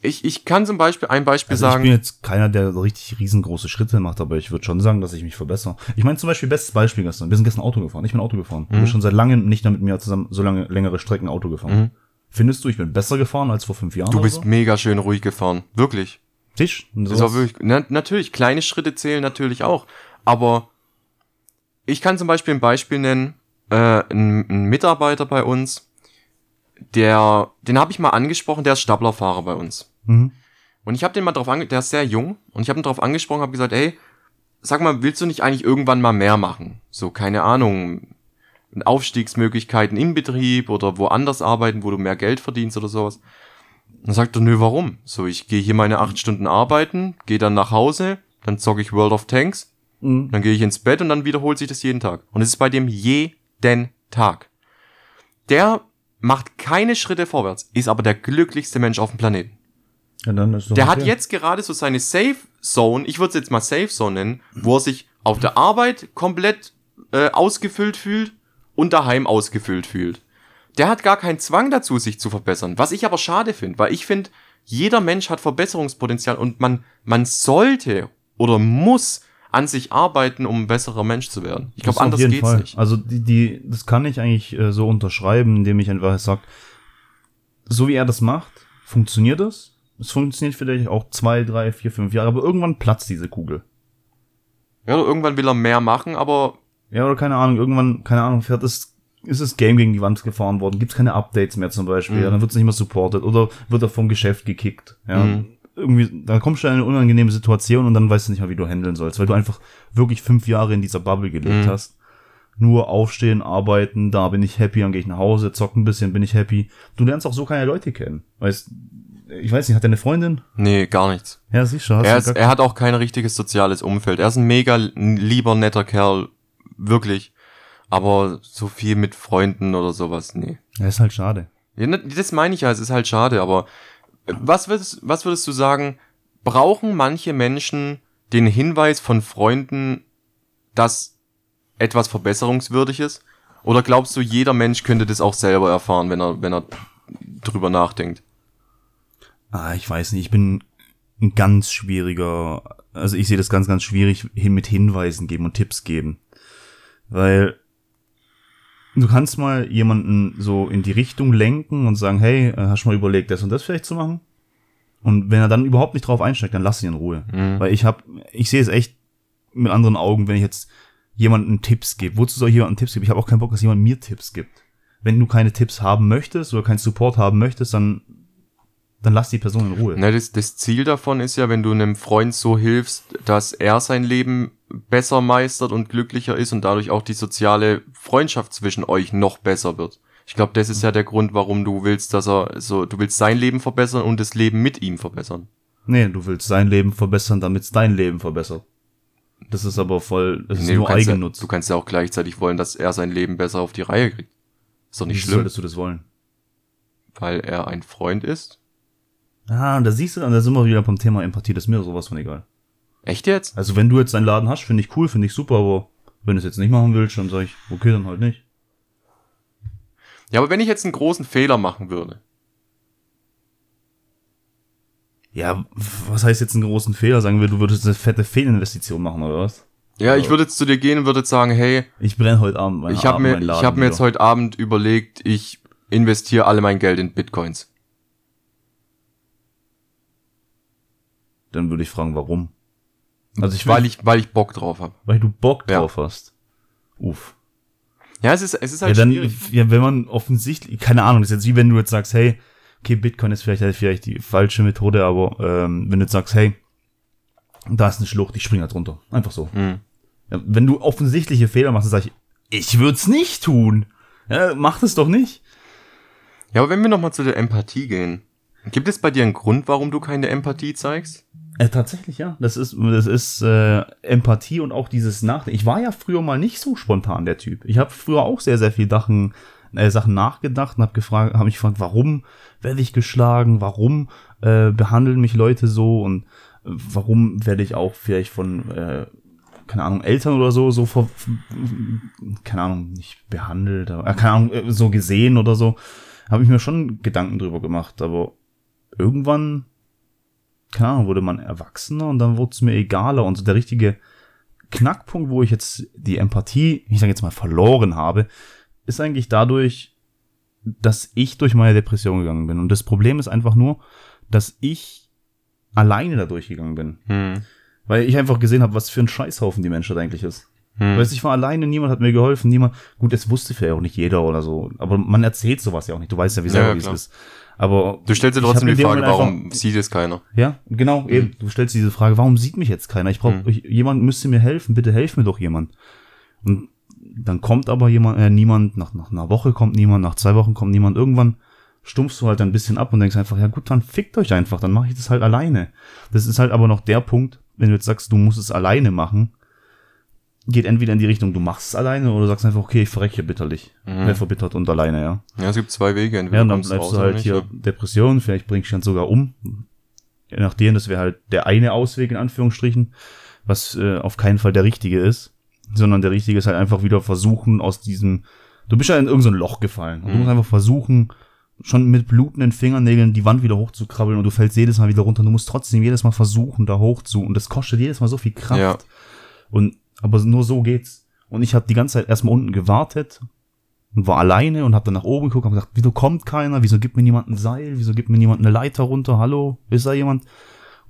Ich, ich kann zum Beispiel ein Beispiel Also ich sagen. bin jetzt keiner, der so richtig riesengroße Schritte macht, aber ich würde schon sagen, dass ich mich verbessere. Ich meine zum Beispiel, bestes Beispiel gestern. Wir sind gestern Auto gefahren. Ich bin Auto gefahren. Mhm. bist schon seit langem nicht mehr mit mir zusammen so lange längere Strecken Auto gefahren. Mhm. Findest du, ich bin besser gefahren als vor fünf Jahren? Du bist so? mega schön ruhig gefahren. Wirklich. Tisch? Das war wirklich, na, natürlich, kleine Schritte zählen natürlich auch. Aber ich kann zum Beispiel ein Beispiel nennen, äh, ein, ein Mitarbeiter bei uns, der, den habe ich mal angesprochen, der ist Staplerfahrer bei uns. Mhm. Und ich habe den mal drauf ange, der ist sehr jung, und ich habe ihn drauf angesprochen, habe gesagt, ey, sag mal, willst du nicht eigentlich irgendwann mal mehr machen? So, keine Ahnung, Aufstiegsmöglichkeiten im Betrieb oder woanders arbeiten, wo du mehr Geld verdienst oder sowas. Dann sagt er, nö, warum? So, ich gehe hier meine acht Stunden arbeiten, gehe dann nach Hause, dann zocke ich World of Tanks, Mhm. dann gehe ich ins Bett und dann wiederholt sich das jeden Tag. Und es ist bei dem jeden Tag. Der macht keine Schritte vorwärts, ist aber der glücklichste Mensch auf dem Planeten. Ja, dann ist Der hat okay. jetzt gerade so seine Safe Zone, ich würde es jetzt mal Safe Zone nennen, wo er sich auf der Arbeit komplett äh, ausgefüllt fühlt und daheim ausgefüllt fühlt. Der hat gar keinen Zwang dazu, sich zu verbessern. Was ich aber schade finde, weil ich finde, jeder Mensch hat Verbesserungspotenzial und man, man sollte oder muss an sich arbeiten, um ein besserer Mensch zu werden. Ich glaube, anders geht's Fall. nicht. Also die, die, das kann ich eigentlich äh, so unterschreiben, indem ich einfach sage, so wie er das macht, funktioniert es. Es funktioniert vielleicht auch zwei, drei, vier, fünf Jahre, aber irgendwann platzt diese Kugel. Ja, oder irgendwann will er mehr machen, aber Ja, oder keine Ahnung, irgendwann, keine Ahnung, fährt es, ist das Game gegen die Wand gefahren worden, gibt es keine Updates mehr zum Beispiel, Mhm. ja, dann wird es nicht mehr supported oder wird er vom Geschäft gekickt. Ja. Mhm. Irgendwie, dann kommst du in eine unangenehme Situation und dann weißt du nicht mehr, wie du handeln sollst, weil du einfach wirklich fünf Jahre in dieser Bubble gelebt Mhm. hast. Nur aufstehen, arbeiten, da bin ich happy, dann gehe ich nach Hause, zock ein bisschen, bin ich happy. Du lernst auch so keine Leute kennen. Weißt, ich weiß nicht, hat er eine Freundin? nee, gar nichts. Ja, sicher. hast Er, du ist, er hat auch kein richtiges soziales Umfeld. Er ist ein mega lieber, netter Kerl. Wirklich. Aber so viel mit Freunden oder sowas, nee. ja, ist halt schade. Ja, ne, das meine ich ja, es ist halt schade, aber was würdest, was würdest du sagen, brauchen manche Menschen den Hinweis von Freunden, dass etwas verbesserungswürdig ist? Oder glaubst du, jeder Mensch könnte das auch selber erfahren, wenn er, wenn er drüber nachdenkt? Ah, ich weiß nicht, ich bin ein ganz schwieriger, also ich sehe das ganz, ganz schwierig hin mit Hinweisen geben und Tipps geben. Weil du kannst mal jemanden so in die Richtung lenken und sagen, hey, äh, hast du mal überlegt, das und das vielleicht zu machen? Und wenn er dann überhaupt nicht drauf einsteigt, dann lass ihn in Ruhe. Mhm. Weil ich habe, ich sehe es echt mit anderen Augen, wenn ich jetzt jemanden Tipps gebe. Wozu soll ich jemanden Tipps geben? Ich habe auch keinen Bock, dass jemand mir Tipps gibt. Wenn du keine Tipps haben möchtest oder keinen Support haben möchtest, dann dann lass die Person in Ruhe. Na, das, das Ziel davon ist ja, wenn du einem Freund so hilfst, dass er sein Leben besser meistert und glücklicher ist und dadurch auch die soziale Freundschaft zwischen euch noch besser wird. Ich glaube, das ist ja der Grund, warum du willst, dass er so, du willst sein Leben verbessern und das Leben mit ihm verbessern. Nee, du willst sein Leben verbessern, damit es dein Leben verbessert. Das ist aber voll, das ist Nee, du nur ja, Eigennutz. du kannst ja auch gleichzeitig wollen, dass er sein Leben besser auf die Reihe kriegt. Ist doch nicht Wieso schlimm, solltest du das wollen? weil er ein Freund ist. Ah, da siehst du, dann, da sind wir wieder beim Thema Empathie, das ist mir sowas von egal. Echt jetzt? Also wenn du jetzt deinen Laden hast, finde ich cool, finde ich super, aber wenn du es jetzt nicht machen willst, dann sage ich, okay, dann halt nicht. Ja, aber wenn ich jetzt einen großen Fehler machen würde, Ja, was heißt jetzt einen großen Fehler? Sagen wir, du würdest eine fette Fehlinvestition machen, oder was? ja, ich würde jetzt zu dir gehen und würde jetzt sagen, hey, Ich brenne heute Abend meinen ich habe mir, ich hab mir jetzt heute Abend überlegt, ich investiere alle mein Geld in Bitcoins. Dann würde ich fragen, warum? Also ich weil ich, weil ich Bock drauf habe. weil du Bock Ja. drauf hast. Uff. Ja, es ist, es ist Ja, halt dann, schwierig. ja, wenn man offensichtlich, keine Ahnung, das ist jetzt wie wenn du jetzt sagst, hey, okay, Bitcoin ist vielleicht, halt vielleicht die falsche Methode, aber ähm, wenn du jetzt sagst, hey, da ist eine Schlucht, ich springe da drunter. Einfach so. Mhm. Ja, wenn du offensichtliche Fehler machst, dann sag ich, ich würde es nicht tun. Ja, mach das doch nicht. Ja, aber wenn wir nochmal zu der Empathie gehen. Gibt es bei dir einen Grund, warum du keine Empathie zeigst? Äh, tatsächlich, ja. Das ist, das ist äh, Empathie und auch dieses Nachdenken. Ich war ja früher mal nicht so spontan, der Typ. Ich habe früher auch sehr, sehr viel Sachen, äh, Sachen nachgedacht und habe gefragt, habe mich gefragt, warum werde ich geschlagen? Warum äh, behandeln mich Leute so? Und äh, warum werde ich auch vielleicht von, äh, keine Ahnung, Eltern oder so, so ver, keine Ahnung, nicht behandelt, aber, äh, keine Ahnung, äh, so gesehen oder so. Habe ich mir schon Gedanken drüber gemacht, aber irgendwann keine Ahnung, wurde man erwachsener und dann wurde es mir egaler. Und so der richtige Knackpunkt, wo ich jetzt die Empathie, ich sage jetzt mal, verloren habe, ist eigentlich dadurch, dass ich durch meine Depression gegangen bin. Und das Problem ist einfach nur, dass ich alleine da durchgegangen bin. Hm. Weil ich einfach gesehen habe, was für ein Scheißhaufen die Menschheit eigentlich ist. Hm. Weißt, ich war alleine, niemand hat mir geholfen, niemand. Gut, es wusste vielleicht auch nicht jeder oder so. Aber man erzählt sowas ja auch nicht. Du weißt ja, wie selber ja, wie es ist. Aber Du stellst dir trotzdem die Frage, warum einfach- sieht es keiner? ja, genau, eben. Du stellst diese Frage, warum sieht mich jetzt keiner? Ich brauche, Mhm. jemand müsste mir helfen, bitte helf mir doch jemand. Und dann kommt aber jemand, äh, niemand, nach, nach einer Woche kommt niemand, nach zwei Wochen kommt niemand, irgendwann stumpfst du halt ein bisschen ab und denkst einfach, ja gut, dann fickt euch einfach, dann mache ich das halt alleine. Das ist halt aber noch der Punkt, wenn du jetzt sagst, du musst es alleine machen, geht entweder in die Richtung, du machst es alleine oder du sagst einfach, okay, ich verrecke bitterlich. Mhm. Wer verbittert und alleine, ja. Ja, es gibt zwei Wege. Entweder Ja, und dann bleibst du halt nicht, hier ja. Depression, vielleicht bringst du dann sogar um. Je nachdem, das wäre halt der eine Ausweg in Anführungsstrichen, was äh, auf keinen Fall der richtige ist, sondern der richtige ist halt einfach wieder versuchen aus diesem, du bist ja in irgendein Loch gefallen und du Mhm. musst einfach versuchen, schon mit blutenden Fingernägeln die Wand wieder hochzukrabbeln und du fällst jedes Mal wieder runter. Du musst trotzdem jedes Mal versuchen, da hoch zu und das kostet jedes Mal so viel Kraft. Ja. Und aber nur so geht's. Und ich habe die ganze Zeit erstmal unten gewartet und war alleine und habe dann nach oben geguckt und gesagt, wieso kommt keiner? Wieso gibt mir niemand ein Seil? Wieso gibt mir niemand eine Leiter runter? Hallo, ist da jemand?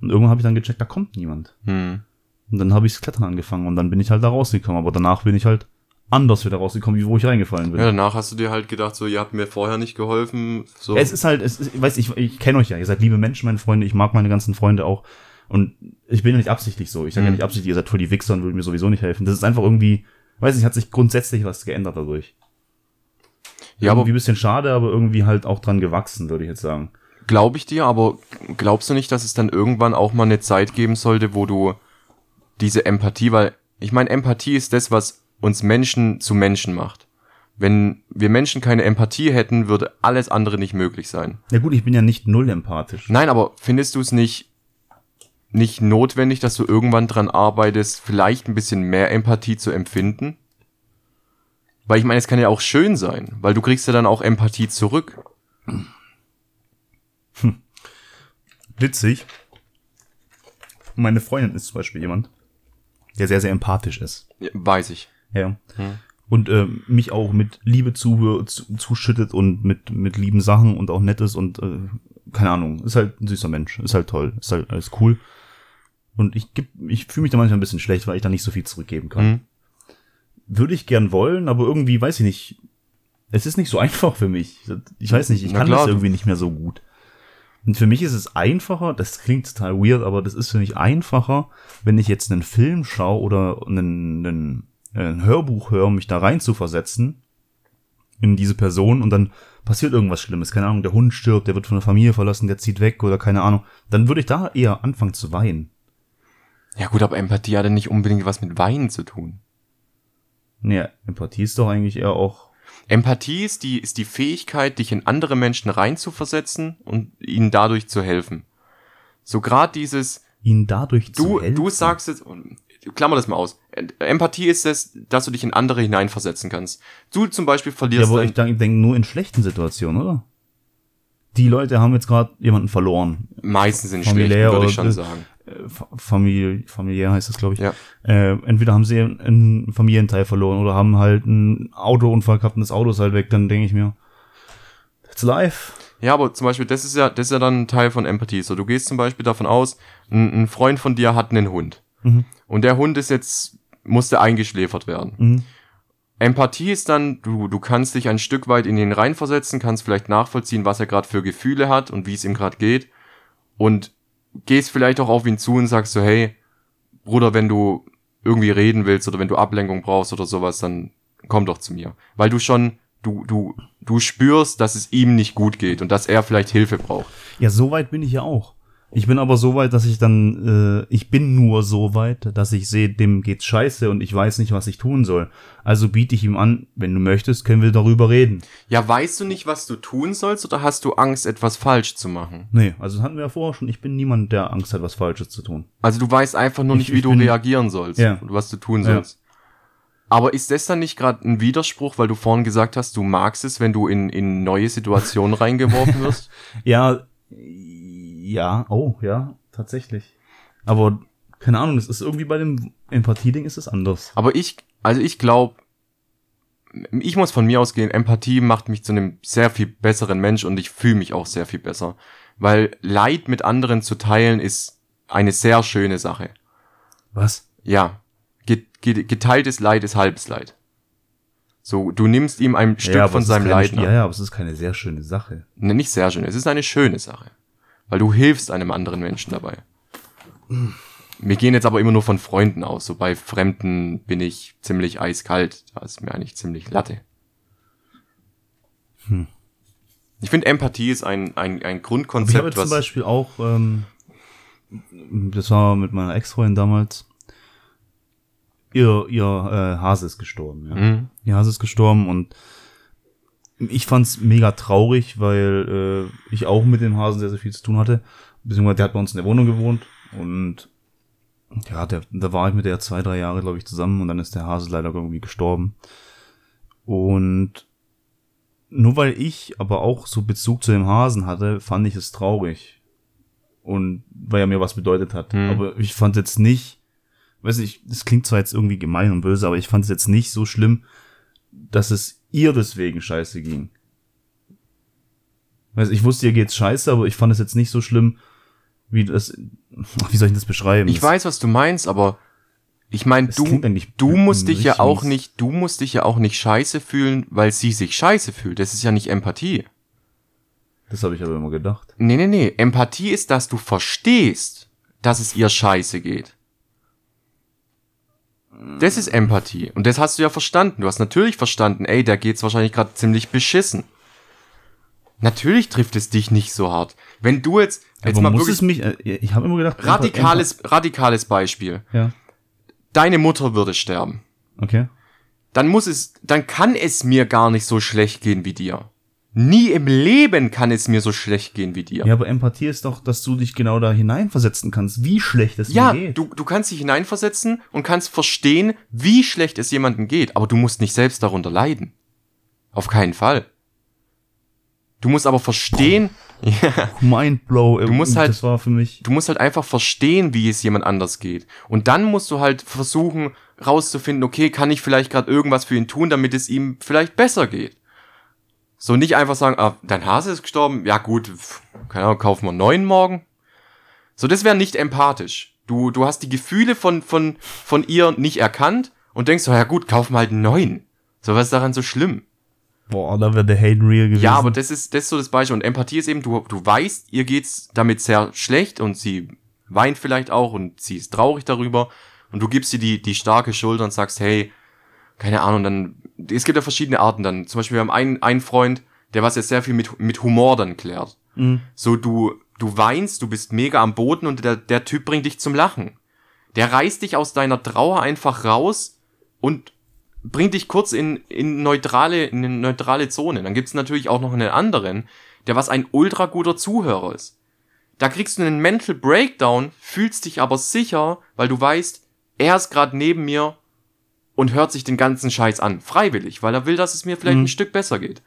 Und irgendwann habe ich dann gecheckt, da kommt niemand. Hm. Und dann habe ich das Klettern angefangen und dann bin ich halt da rausgekommen. Aber danach bin ich halt anders wieder rausgekommen, wie wo ich reingefallen bin. ja, danach hast du dir halt gedacht, so, ihr habt mir vorher nicht geholfen. So. Es ist halt, es ist, ich weiß, ich, ich kenne euch ja, ihr seid liebe Menschen, meine Freunde, ich mag meine ganzen Freunde auch. Und ich bin ja nicht absichtlich so. Ich sage ja Mhm. nicht absichtlich, ihr seid voll die Wichser und würdet mir sowieso nicht helfen. Das ist einfach irgendwie, weiß nicht, hat sich grundsätzlich was geändert dadurch. ja, aber irgendwie ein bisschen schade, aber irgendwie halt auch dran gewachsen, würde ich jetzt sagen. glaube ich dir, aber glaubst du nicht, dass es dann irgendwann auch mal eine Zeit geben sollte, wo du diese Empathie, weil ich meine, Empathie ist das, was uns Menschen zu Menschen macht. Wenn wir Menschen keine Empathie hätten, würde alles andere nicht möglich sein. Ja gut, ich bin ja nicht null empathisch. Nein, aber findest du es nicht, nicht notwendig, dass du irgendwann dran arbeitest, vielleicht ein bisschen mehr Empathie zu empfinden? Weil ich meine, es kann ja auch schön sein, weil du kriegst ja dann auch Empathie zurück. Witzig. Meine Freundin ist zum Beispiel jemand, der sehr, sehr empathisch ist. Ja, weiß ich. Ja. Hm. Und äh, mich auch mit Liebe zu, zu, zuschüttet und mit, mit lieben Sachen und auch nettes und äh, keine Ahnung, ist halt ein süßer Mensch, ist halt toll, ist halt alles cool. Und ich geb, ich fühle mich da manchmal ein bisschen schlecht, weil ich da nicht so viel zurückgeben kann. Hm. Würde ich gern wollen, aber irgendwie weiß ich nicht. Es ist nicht so einfach für mich. Ich weiß nicht, ich kann das irgendwie nicht mehr so gut. Und für mich ist es einfacher, das klingt total weird, aber das ist für mich einfacher, wenn ich jetzt einen Film schaue oder einen, einen, ein Hörbuch höre, um mich da rein zu versetzen in diese Person und dann passiert irgendwas Schlimmes. Keine Ahnung, der Hund stirbt, der wird von der Familie verlassen, der zieht weg oder keine Ahnung. Dann würde ich da eher anfangen zu weinen. Ja gut, aber Empathie hat ja nicht unbedingt was mit Weinen zu tun. Nee, Empathie ist doch eigentlich eher auch Empathie ist die, ist die Fähigkeit, dich in andere Menschen reinzuversetzen und ihnen dadurch zu helfen. So gerade dieses, ihnen dadurch zu du, helfen. du sagst jetzt, klammer das mal aus. Empathie ist es, dass du dich in andere hineinversetzen kannst. Du zum Beispiel Ja, verlierst aber dein, ich denke denk nur in schlechten Situationen, oder? Die Leute haben jetzt gerade jemanden verloren. meistens in schlechten, würde ich schon sagen. Fa- Familie, familiär heißt das, glaube ich. Ja. Äh, entweder haben sie einen Familienteil verloren oder haben halt einen Autounfall gehabt und das Auto ist halt weg. Dann denke ich mir, that's life. Ja, aber zum Beispiel, das ist ja, das ist ja dann ein Teil von Empathie. So, du gehst zum Beispiel davon aus, ein, ein Freund von dir hat einen Hund. Mhm. Und der Hund ist jetzt, musste eingeschläfert werden. Mhm. Empathie ist dann, du, du kannst dich ein Stück weit in ihn reinversetzen, kannst vielleicht nachvollziehen, was er gerade für Gefühle hat und wie es ihm gerade geht. Und gehst vielleicht auch auf ihn zu und sagst so, hey, Bruder, wenn du irgendwie reden willst oder wenn du Ablenkung brauchst oder sowas, dann komm doch zu mir. Weil du schon, du, du, du spürst, dass es ihm nicht gut geht und dass er vielleicht Hilfe braucht. Ja, so weit bin ich ja auch. Ich bin aber so weit, dass ich dann, äh, ich bin nur so weit, dass ich sehe, dem geht's scheiße und ich weiß nicht, was ich tun soll. Also biete ich ihm an, wenn du möchtest, können wir darüber reden. Ja, weißt du nicht, was du tun sollst oder hast du Angst, etwas falsch zu machen? Nee, also das hatten wir ja vorher schon. Ich bin niemand, der Angst hat, was Falsches zu tun. Also du weißt einfach nur Ich- nicht, wie du bin- reagieren sollst Ja. und was du tun Ja. sollst. Aber ist das dann nicht gerade ein Widerspruch, weil du vorhin gesagt hast, du magst es, wenn du in, in neue Situationen reingeworfen wirst? Ja, ja, oh, ja, tatsächlich. Aber keine Ahnung, es ist irgendwie bei dem Empathie-Ding ist es anders. Aber ich, also ich glaube, ich muss von mir ausgehen, Empathie macht mich zu einem sehr viel besseren Mensch und ich fühle mich auch sehr viel besser. Weil Leid mit anderen zu teilen ist eine sehr schöne Sache. Was? Ja, ge ge geteiltes Leid ist halbes Leid. So, du nimmst ihm ein Stück aber von seinem Leid. Ja, ja, aber es ist keine sehr schöne Sache. Ne, nicht sehr schön, es ist eine schöne Sache. Weil du hilfst einem anderen Menschen dabei. Wir gehen jetzt aber immer nur von Freunden aus. So bei Fremden bin ich ziemlich eiskalt. Da ist mir eigentlich ziemlich Latte. Ich finde, Empathie ist ein, ein, ein Ich habe Grundkonzept, zum. Beispiel auch, ähm, das war mit meiner Ex-Freundin damals, ihr, ihr äh, Hase ist gestorben. Ja. Mhm. Ihr Hase ist gestorben und ich fand's mega traurig, weil äh, ich auch mit dem Hasen sehr, sehr viel zu tun hatte. Beziehungsweise der hat bei uns in der Wohnung gewohnt und ja, der, da war ich mit der zwei, drei Jahre, glaube ich, zusammen und dann ist der Hase leider irgendwie gestorben. Und nur weil ich aber auch so Bezug zu dem Hasen hatte, fand ich es traurig. Und weil er mir was bedeutet hat. Hm. Aber ich fand jetzt nicht, weiß ich, das klingt zwar jetzt irgendwie gemein und böse, aber ich fand es jetzt nicht so schlimm, dass es ihr deswegen scheiße ging. Weiß, ich wusste, ihr geht's scheiße, aber ich fand es jetzt nicht so schlimm, wie das, wie soll ich das beschreiben? Ich Das- weiß, was du meinst, aber ich meine, du, du musst dich ja auch nicht, du musst dich ja auch nicht scheiße fühlen, weil sie sich scheiße fühlt. Das ist ja nicht Empathie. Das habe ich aber immer gedacht. Nee, nee, nee. Empathie ist, dass du verstehst, dass es ihr scheiße geht. Das ist Empathie. Und das hast du ja verstanden. Du hast natürlich verstanden, ey, da geht's wahrscheinlich gerade ziemlich beschissen. Natürlich trifft es dich nicht so hart. Wenn du jetzt, jetzt aber mal muss es mich, äh, ich habe immer gedacht, radikales, radikales Beispiel. Ja, Deine Mutter würde sterben. okay. Dann muss es, dann kann es mir gar nicht so schlecht gehen wie dir. Nie im Leben kann es mir so schlecht gehen wie dir. Ja, aber Empathie ist doch, dass du dich genau da hineinversetzen kannst, wie schlecht es Ja, mir geht. du, du kannst dich hineinversetzen und kannst verstehen, wie schlecht es jemandem geht, aber du musst nicht selbst darunter leiden. Auf keinen Fall. Du musst aber verstehen, ja, Mindblow. Du musst halt- Das war für mich. du musst halt einfach verstehen, wie es jemand anders geht. Und dann musst du halt versuchen, rauszufinden, okay, kann ich vielleicht gerade irgendwas für ihn tun, damit es ihm vielleicht besser geht. So nicht einfach sagen, ah, dein Hase ist gestorben, ja gut, keine Ahnung, kaufen wir einen neuen morgen. So, das wäre nicht empathisch. Du, du hast die Gefühle von, von, von ihr nicht erkannt und denkst so, ja gut, kaufen wir halt einen neuen. So, was ist daran so schlimm? Boah, da wäre der Hate real gewesen. Ja, aber das ist, das ist so das Beispiel. Und Empathie ist eben, du, du weißt, ihr geht's damit sehr schlecht und sie weint vielleicht auch und sie ist traurig darüber und du gibst ihr die, die starke Schulter und sagst, hey, keine Ahnung, dann, es gibt ja verschiedene Arten dann. Zum Beispiel, wir haben einen, einen Freund, der was jetzt sehr viel mit, mit Humor dann klärt. Mhm. So, du, du weinst, du bist mega am Boden und der, der Typ bringt dich zum Lachen. Der reißt dich aus deiner Trauer einfach raus und bringt dich kurz in, in neutrale, in eine neutrale Zone. Dann gibt's natürlich auch noch einen anderen, der was ein ultra guter Zuhörer ist. Da kriegst du einen Mental Breakdown, fühlst dich aber sicher, weil du weißt, er ist gerade neben mir und hört sich den ganzen Scheiß an, freiwillig, weil er will, dass es mir vielleicht Mhm. ein Stück besser geht.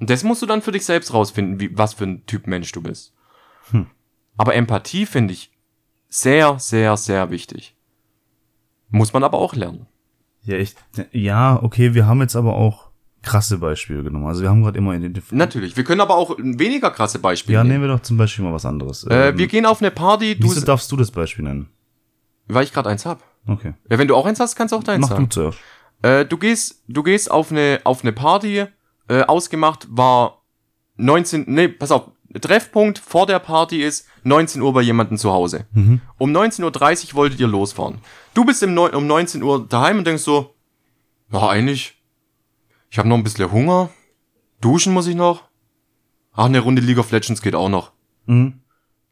Und das musst du dann für dich selbst rausfinden, wie, was für ein Typ Mensch du bist. Hm. Aber Empathie finde ich sehr, sehr, sehr wichtig. Muss man aber auch lernen. Ja, ich, ja, okay, wir haben jetzt aber auch krasse Beispiele genommen. Also wir haben gerade immer identifiziert. Natürlich. Wir können aber auch weniger krasse Beispiele Ja, nehmen. nehmen wir doch zum Beispiel mal was anderes. Äh, Ähm, wir gehen auf eine Party, du, Wieso darfst du das Beispiel nennen? weil ich gerade eins hab. Okay. Ja, wenn du auch eins hast, kannst du auch deins Mach du haben. zuerst. Äh, du gehst, du gehst auf eine, auf eine Party, äh, ausgemacht war 19, nee, pass auf, Treffpunkt vor der Party ist 19 Uhr bei jemandem zu Hause. Um 19.30 Uhr wolltet ihr losfahren. Du bist im Neu- um 19 Uhr daheim und denkst so, ja, eigentlich, ich habe noch ein bisschen Hunger, duschen muss ich noch. Ach, eine Runde League of Legends geht auch noch. Mhm.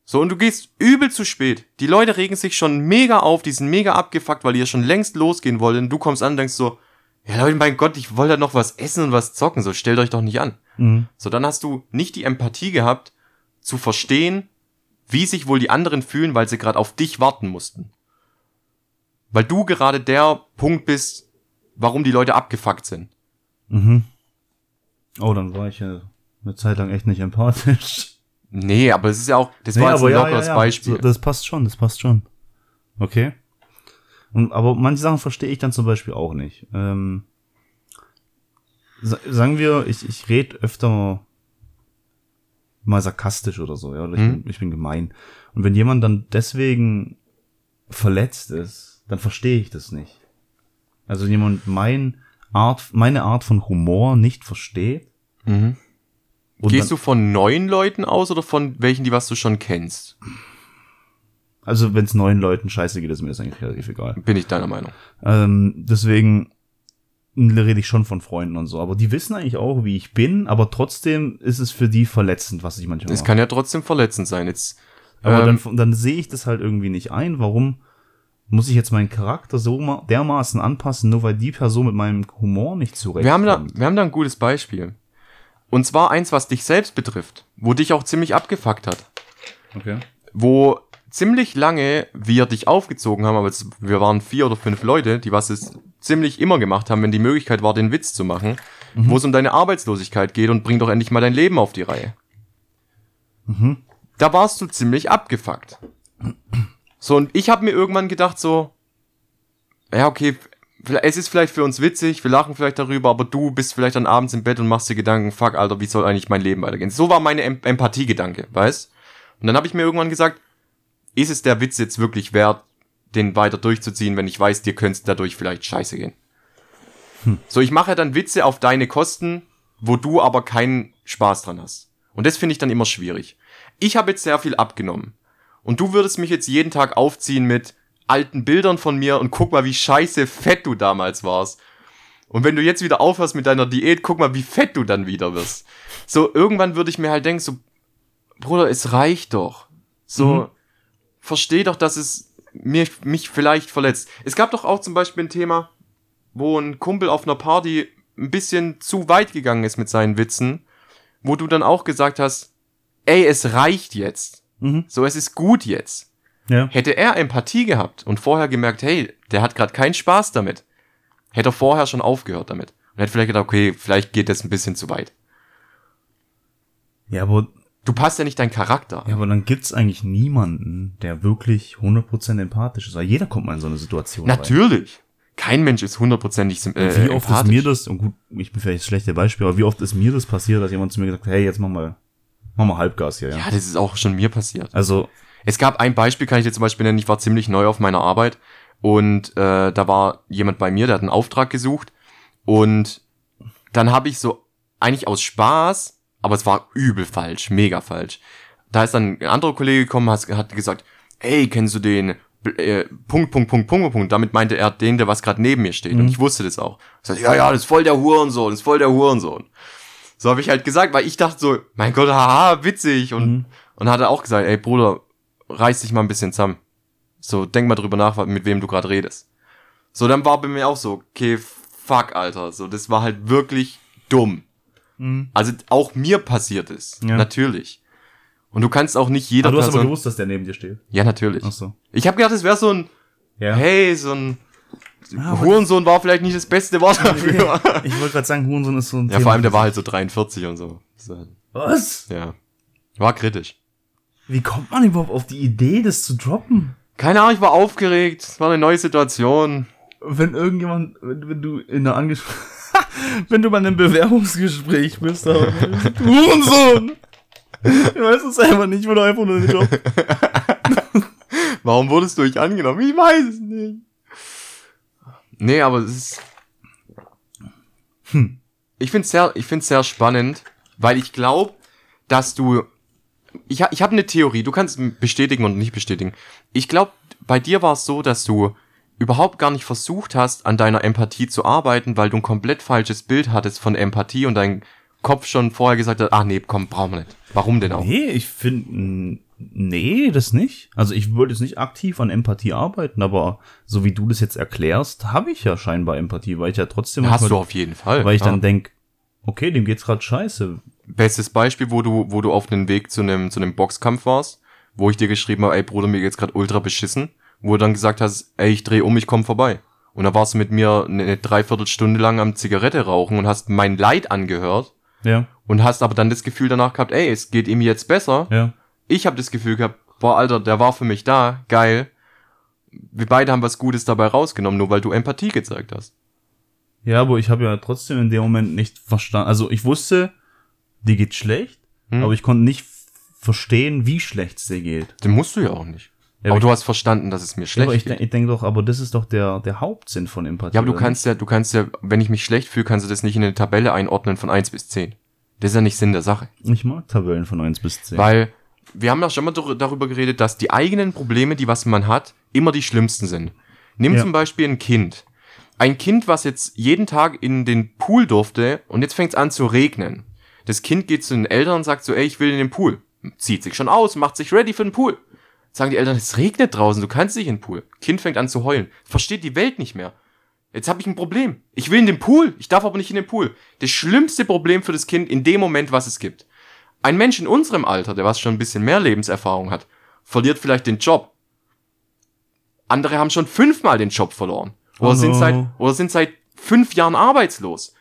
So, und du gehst übel zu spät. Die Leute regen sich schon mega auf, die sind mega abgefuckt, weil ihr schon längst losgehen wollt. Und du kommst an und denkst so, ja Leute, mein Gott, ich wollte ja noch was essen und was zocken, so stellt euch doch nicht an. Mhm. So, dann hast du nicht die Empathie gehabt, zu verstehen, wie sich wohl die anderen fühlen, weil sie gerade auf dich warten mussten. Weil du gerade der Punkt bist, warum die Leute abgefuckt sind. Mhm. Oh, dann war ich ja eine Zeit lang echt nicht empathisch. Nee, aber es ist ja auch, das Nee, war jetzt ein ja, lockeres ja, ja. Beispiel. So, das passt schon, das passt schon. Okay. Und, aber manche Sachen verstehe ich dann zum Beispiel auch nicht. Ähm, sa sagen wir, ich, ich rede öfter mal sarkastisch oder so, ja, oder ich, Mhm. bin, ich bin gemein. Und wenn jemand dann deswegen verletzt ist, dann verstehe ich das nicht. Also wenn jemand mein Art, meine Art von Humor nicht versteht. Mhm. Und Gehst du von neuen Leuten aus oder von welchen, die was du schon kennst? Also wenn es neuen Leuten scheiße geht, ist mir das eigentlich relativ egal. Bin ich deiner Meinung. Ähm, deswegen rede ich schon von Freunden und so. Aber die wissen eigentlich auch, wie ich bin, aber trotzdem ist es für die verletzend, was ich manchmal Es mache. kann ja trotzdem verletzend sein. Jetzt, Aber ähm, dann, dann sehe ich das halt irgendwie nicht ein. Warum muss ich jetzt meinen Charakter so ma- dermaßen anpassen, nur weil die Person mit meinem Humor nicht zurechtkommt? wir haben da, wir haben da ein gutes Beispiel. Und zwar eins, was dich selbst betrifft, wo dich auch ziemlich abgefuckt hat. Okay. Wo ziemlich lange wir dich aufgezogen haben, aber es, wir waren vier oder fünf Leute, die was es ziemlich immer gemacht haben, wenn die Möglichkeit war, den Witz zu machen, wo es um deine Arbeitslosigkeit geht und bring doch endlich mal dein Leben auf die Reihe. Mhm. Da warst du ziemlich abgefuckt. So, und ich habe mir irgendwann gedacht so, ja, okay, es ist vielleicht für uns witzig, wir lachen vielleicht darüber, aber du bist vielleicht dann abends im Bett und machst dir Gedanken, fuck, Alter, wie soll eigentlich mein Leben weitergehen? So war meine em Empathiegedanke, weißt? Und dann habe ich mir irgendwann gesagt, ist es der Witz jetzt wirklich wert, den weiter durchzuziehen, wenn ich weiß, dir könnte dadurch vielleicht scheiße gehen? So, ich mache dann Witze auf deine Kosten, wo du aber keinen Spaß dran hast. Und das finde ich dann immer schwierig. Ich habe jetzt sehr viel abgenommen. Und du würdest mich jetzt jeden Tag aufziehen mit alten Bildern von mir und guck mal, wie scheiße fett du damals warst. Und wenn du jetzt wieder aufhörst mit deiner Diät, guck mal, wie fett du dann wieder wirst. So, irgendwann würde ich mir halt denken, so, Bruder, es reicht doch. So, Mhm. versteh doch, dass es mir, mich vielleicht verletzt. Es gab doch auch zum Beispiel ein Thema, wo ein Kumpel auf einer Party ein bisschen zu weit gegangen ist mit seinen Witzen, wo du dann auch gesagt hast, ey, es reicht jetzt. Mhm. So, es ist gut jetzt. Ja. Hätte er Empathie gehabt und vorher gemerkt, hey, der hat gerade keinen Spaß damit, hätte er vorher schon aufgehört damit. Und hätte vielleicht gedacht, okay, vielleicht geht das ein bisschen zu weit. Ja, aber, Du passt ja nicht deinen Charakter ja, aber dann gibt's eigentlich niemanden, der wirklich 100% empathisch ist. Weil jeder kommt mal in so eine Situation. rein. Natürlich. Kein Mensch ist hundertprozentig äh, Wie oft ist mir das, und gut, ich bin vielleicht das schlechte Beispiel, aber wie oft ist mir das passiert, dass jemand zu mir gesagt hat, hey, jetzt mach mal, mach mal Halbgas hier, ja. Ja, das ist auch schon mir passiert. Also, Es gab ein Beispiel, kann ich dir zum Beispiel nennen, ich war ziemlich neu auf meiner Arbeit und äh, da war jemand bei mir, der hat einen Auftrag gesucht und dann habe ich so eigentlich aus Spaß, aber es war übel falsch, mega falsch. Da ist dann ein anderer Kollege gekommen, hat, hat gesagt, ey, kennst du den äh, Punkt, Punkt, Punkt, Punkt, Punkt. Damit meinte er den, der was gerade neben mir steht. Und ich wusste das auch. Ich sagte, ja, ja, das ist voll der Hurensohn, das ist voll der Hurensohn. So habe ich halt gesagt, weil ich dachte so, mein Gott, haha, witzig. Und, und hat er auch gesagt, ey Bruder, reiß dich mal ein bisschen zusammen. So, denk mal drüber nach, mit wem du gerade redest. So, dann war bei mir auch so, okay, fuck, Alter. So, das war halt wirklich dumm. Also auch mir passiert es. Ja. Natürlich. Und du kannst auch nicht jeder aber du hast aber gewusst, dass der neben dir steht. Ja, natürlich. Ach so. Ich habe gedacht, es wäre so ein, Ja. hey, so ein Ah, Hurensohn war vielleicht nicht das beste Wort dafür. Ich wollte gerade sagen, Hurensohn ist so ein ja, vor allem der war halt so 43 und so. so Was? ja. War kritisch. Wie kommt man überhaupt auf die Idee, das zu droppen? Keine Ahnung, ich war aufgeregt. Es war eine neue Situation. Wenn irgendjemand, wenn, wenn du in einer Anges wenn du bei einem Bewerbungsgespräch bist, du Hurensohn! Ich weiß es einfach nicht, ich will einfach nur den Job. Warum wurdest du nicht angenommen? Ich weiß es nicht. Nee, aber es ist. Hm. Ich finde es sehr, ich find's sehr spannend, weil ich glaube, dass du. Ich, ich habe eine Theorie, du kannst bestätigen und nicht bestätigen. Ich glaube, bei dir war es so, dass du überhaupt gar nicht versucht hast, an deiner Empathie zu arbeiten, weil du ein komplett falsches Bild hattest von Empathie und dein Kopf schon vorher gesagt hat, ach nee, komm, brauchen wir nicht. Warum denn auch? Nee, ich finde, nee, das nicht. Also ich würde jetzt nicht aktiv an Empathie arbeiten, aber so wie du das jetzt erklärst, habe ich ja scheinbar Empathie, weil ich ja trotzdem Hast manchmal- du auf jeden Fall. weil ich ja. dann denk, okay, dem geht's gerade scheiße. Bestes Beispiel, wo du, wo du auf dem Weg zu einem, zu einem Boxkampf warst, wo ich dir geschrieben habe, ey Bruder, mir geht's gerade ultra beschissen, wo du dann gesagt hast, ey, ich dreh um, ich komm vorbei. Und da warst du mit mir eine Dreiviertelstunde lang am Zigarette rauchen und hast mein Leid angehört Ja, und hast aber dann das Gefühl danach gehabt, ey, es geht ihm jetzt besser. ja. Ich habe das Gefühl gehabt, boah, Alter, der war für mich da, geil. Wir beide haben was Gutes dabei rausgenommen, nur weil du Empathie gezeigt hast. Ja, aber ich habe ja trotzdem in dem Moment nicht verstanden. Also ich wusste, dir geht schlecht, Hm. aber ich konnte nicht verstehen, wie schlecht es dir geht. Den musst du ja auch nicht. Ja, aber aber du hast verstanden, dass es mir schlecht aber ich, geht. denk- ich denke doch, aber das ist doch der, der Hauptsinn von Empathie. Ja, aber du kannst ja, du kannst ja, wenn ich mich schlecht fühle, kannst du das nicht in eine Tabelle einordnen von 1 bis 10. Das ist ja nicht Sinn der Sache. nicht? Ich mag Tabellen von 1 bis 10. Weil wir haben ja schon mal dar- darüber geredet, dass die eigenen Probleme, die was man hat, immer die schlimmsten sind. Nimm Ja. zum Beispiel ein Kind. Ein Kind, was jetzt jeden Tag in den Pool durfte und jetzt fängt es an zu regnen. Das Kind geht zu den Eltern und sagt so, ey, ich will in den Pool. Zieht sich schon aus, macht sich ready für den Pool. Sagen die Eltern, es regnet draußen, du kannst nicht in den Pool. Kind fängt an zu heulen. Versteht die Welt nicht mehr. Jetzt habe ich ein Problem. Ich will in den Pool, ich darf aber nicht in den Pool. Das schlimmste Problem für das Kind in dem Moment, was es gibt. Ein Mensch in unserem Alter, der was schon ein bisschen mehr Lebenserfahrung hat, verliert vielleicht den Job. Andere haben schon fünfmal den Job verloren. Oder, Oh sind, no. seit, oder sind seit fünf Jahren arbeitslos.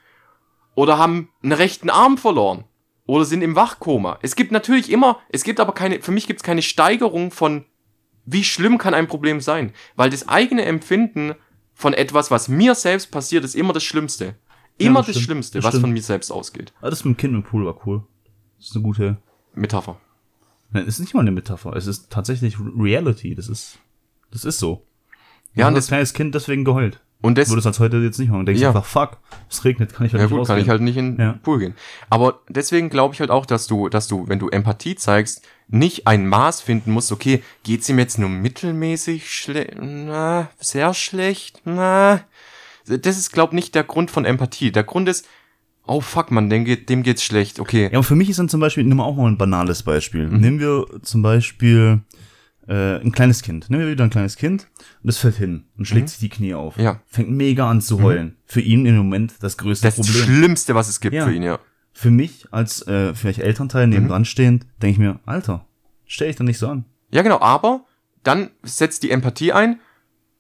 Oder haben einen rechten Arm verloren. Oder sind im Wachkoma. Es gibt natürlich immer, es gibt aber keine, für mich gibt es keine Steigerung von, wie schlimm kann ein Problem sein. Weil das eigene Empfinden von etwas, was mir selbst passiert, ist immer das Schlimmste. Immer das das, stimmt. Schlimmste, Das was stimmt. von mir selbst ausgeht. Ah, das mit dem Kind im Pool war cool. Das ist eine gute. Metapher. Nein, es ist nicht mal eine Metapher. Es ist tatsächlich Reality. Das ist, das ist so. Ja, Ja, und das das, kleines Kind deswegen geheult. Und das, Würde es als heute jetzt nicht machen. Denkst Ja. einfach, fuck, es regnet, kann ich halt ja nicht gut, kann ich halt nicht in den Ja. Pool gehen. Aber deswegen glaube ich halt auch, dass du, dass du, wenn du Empathie zeigst, nicht ein Maß finden musst, okay, geht's ihm jetzt nur mittelmäßig schlecht, na, sehr schlecht, na. Das ist, glaub nicht der Grund von Empathie. Der Grund ist, oh fuck, man, dem, geht, dem geht's schlecht, okay. Ja, aber für mich ist dann zum Beispiel, nehmen wir auch mal ein banales Beispiel. Mhm. Nehmen wir zum Beispiel äh, ein kleines Kind. Nehmen wir wieder ein kleines Kind und das fällt hin und schlägt sich die Knie auf. Mhm. Ja. Mhm. Fängt mega an zu heulen. Für ihn im Moment das größte Das ist das Problem. Schlimmste, was es gibt Ja. für ihn, ja. Für mich als äh, vielleicht Elternteil nebendran Mhm. stehend, denke ich mir, Alter, stell dich doch nicht so an. Ja, genau, aber dann setzt die Empathie ein.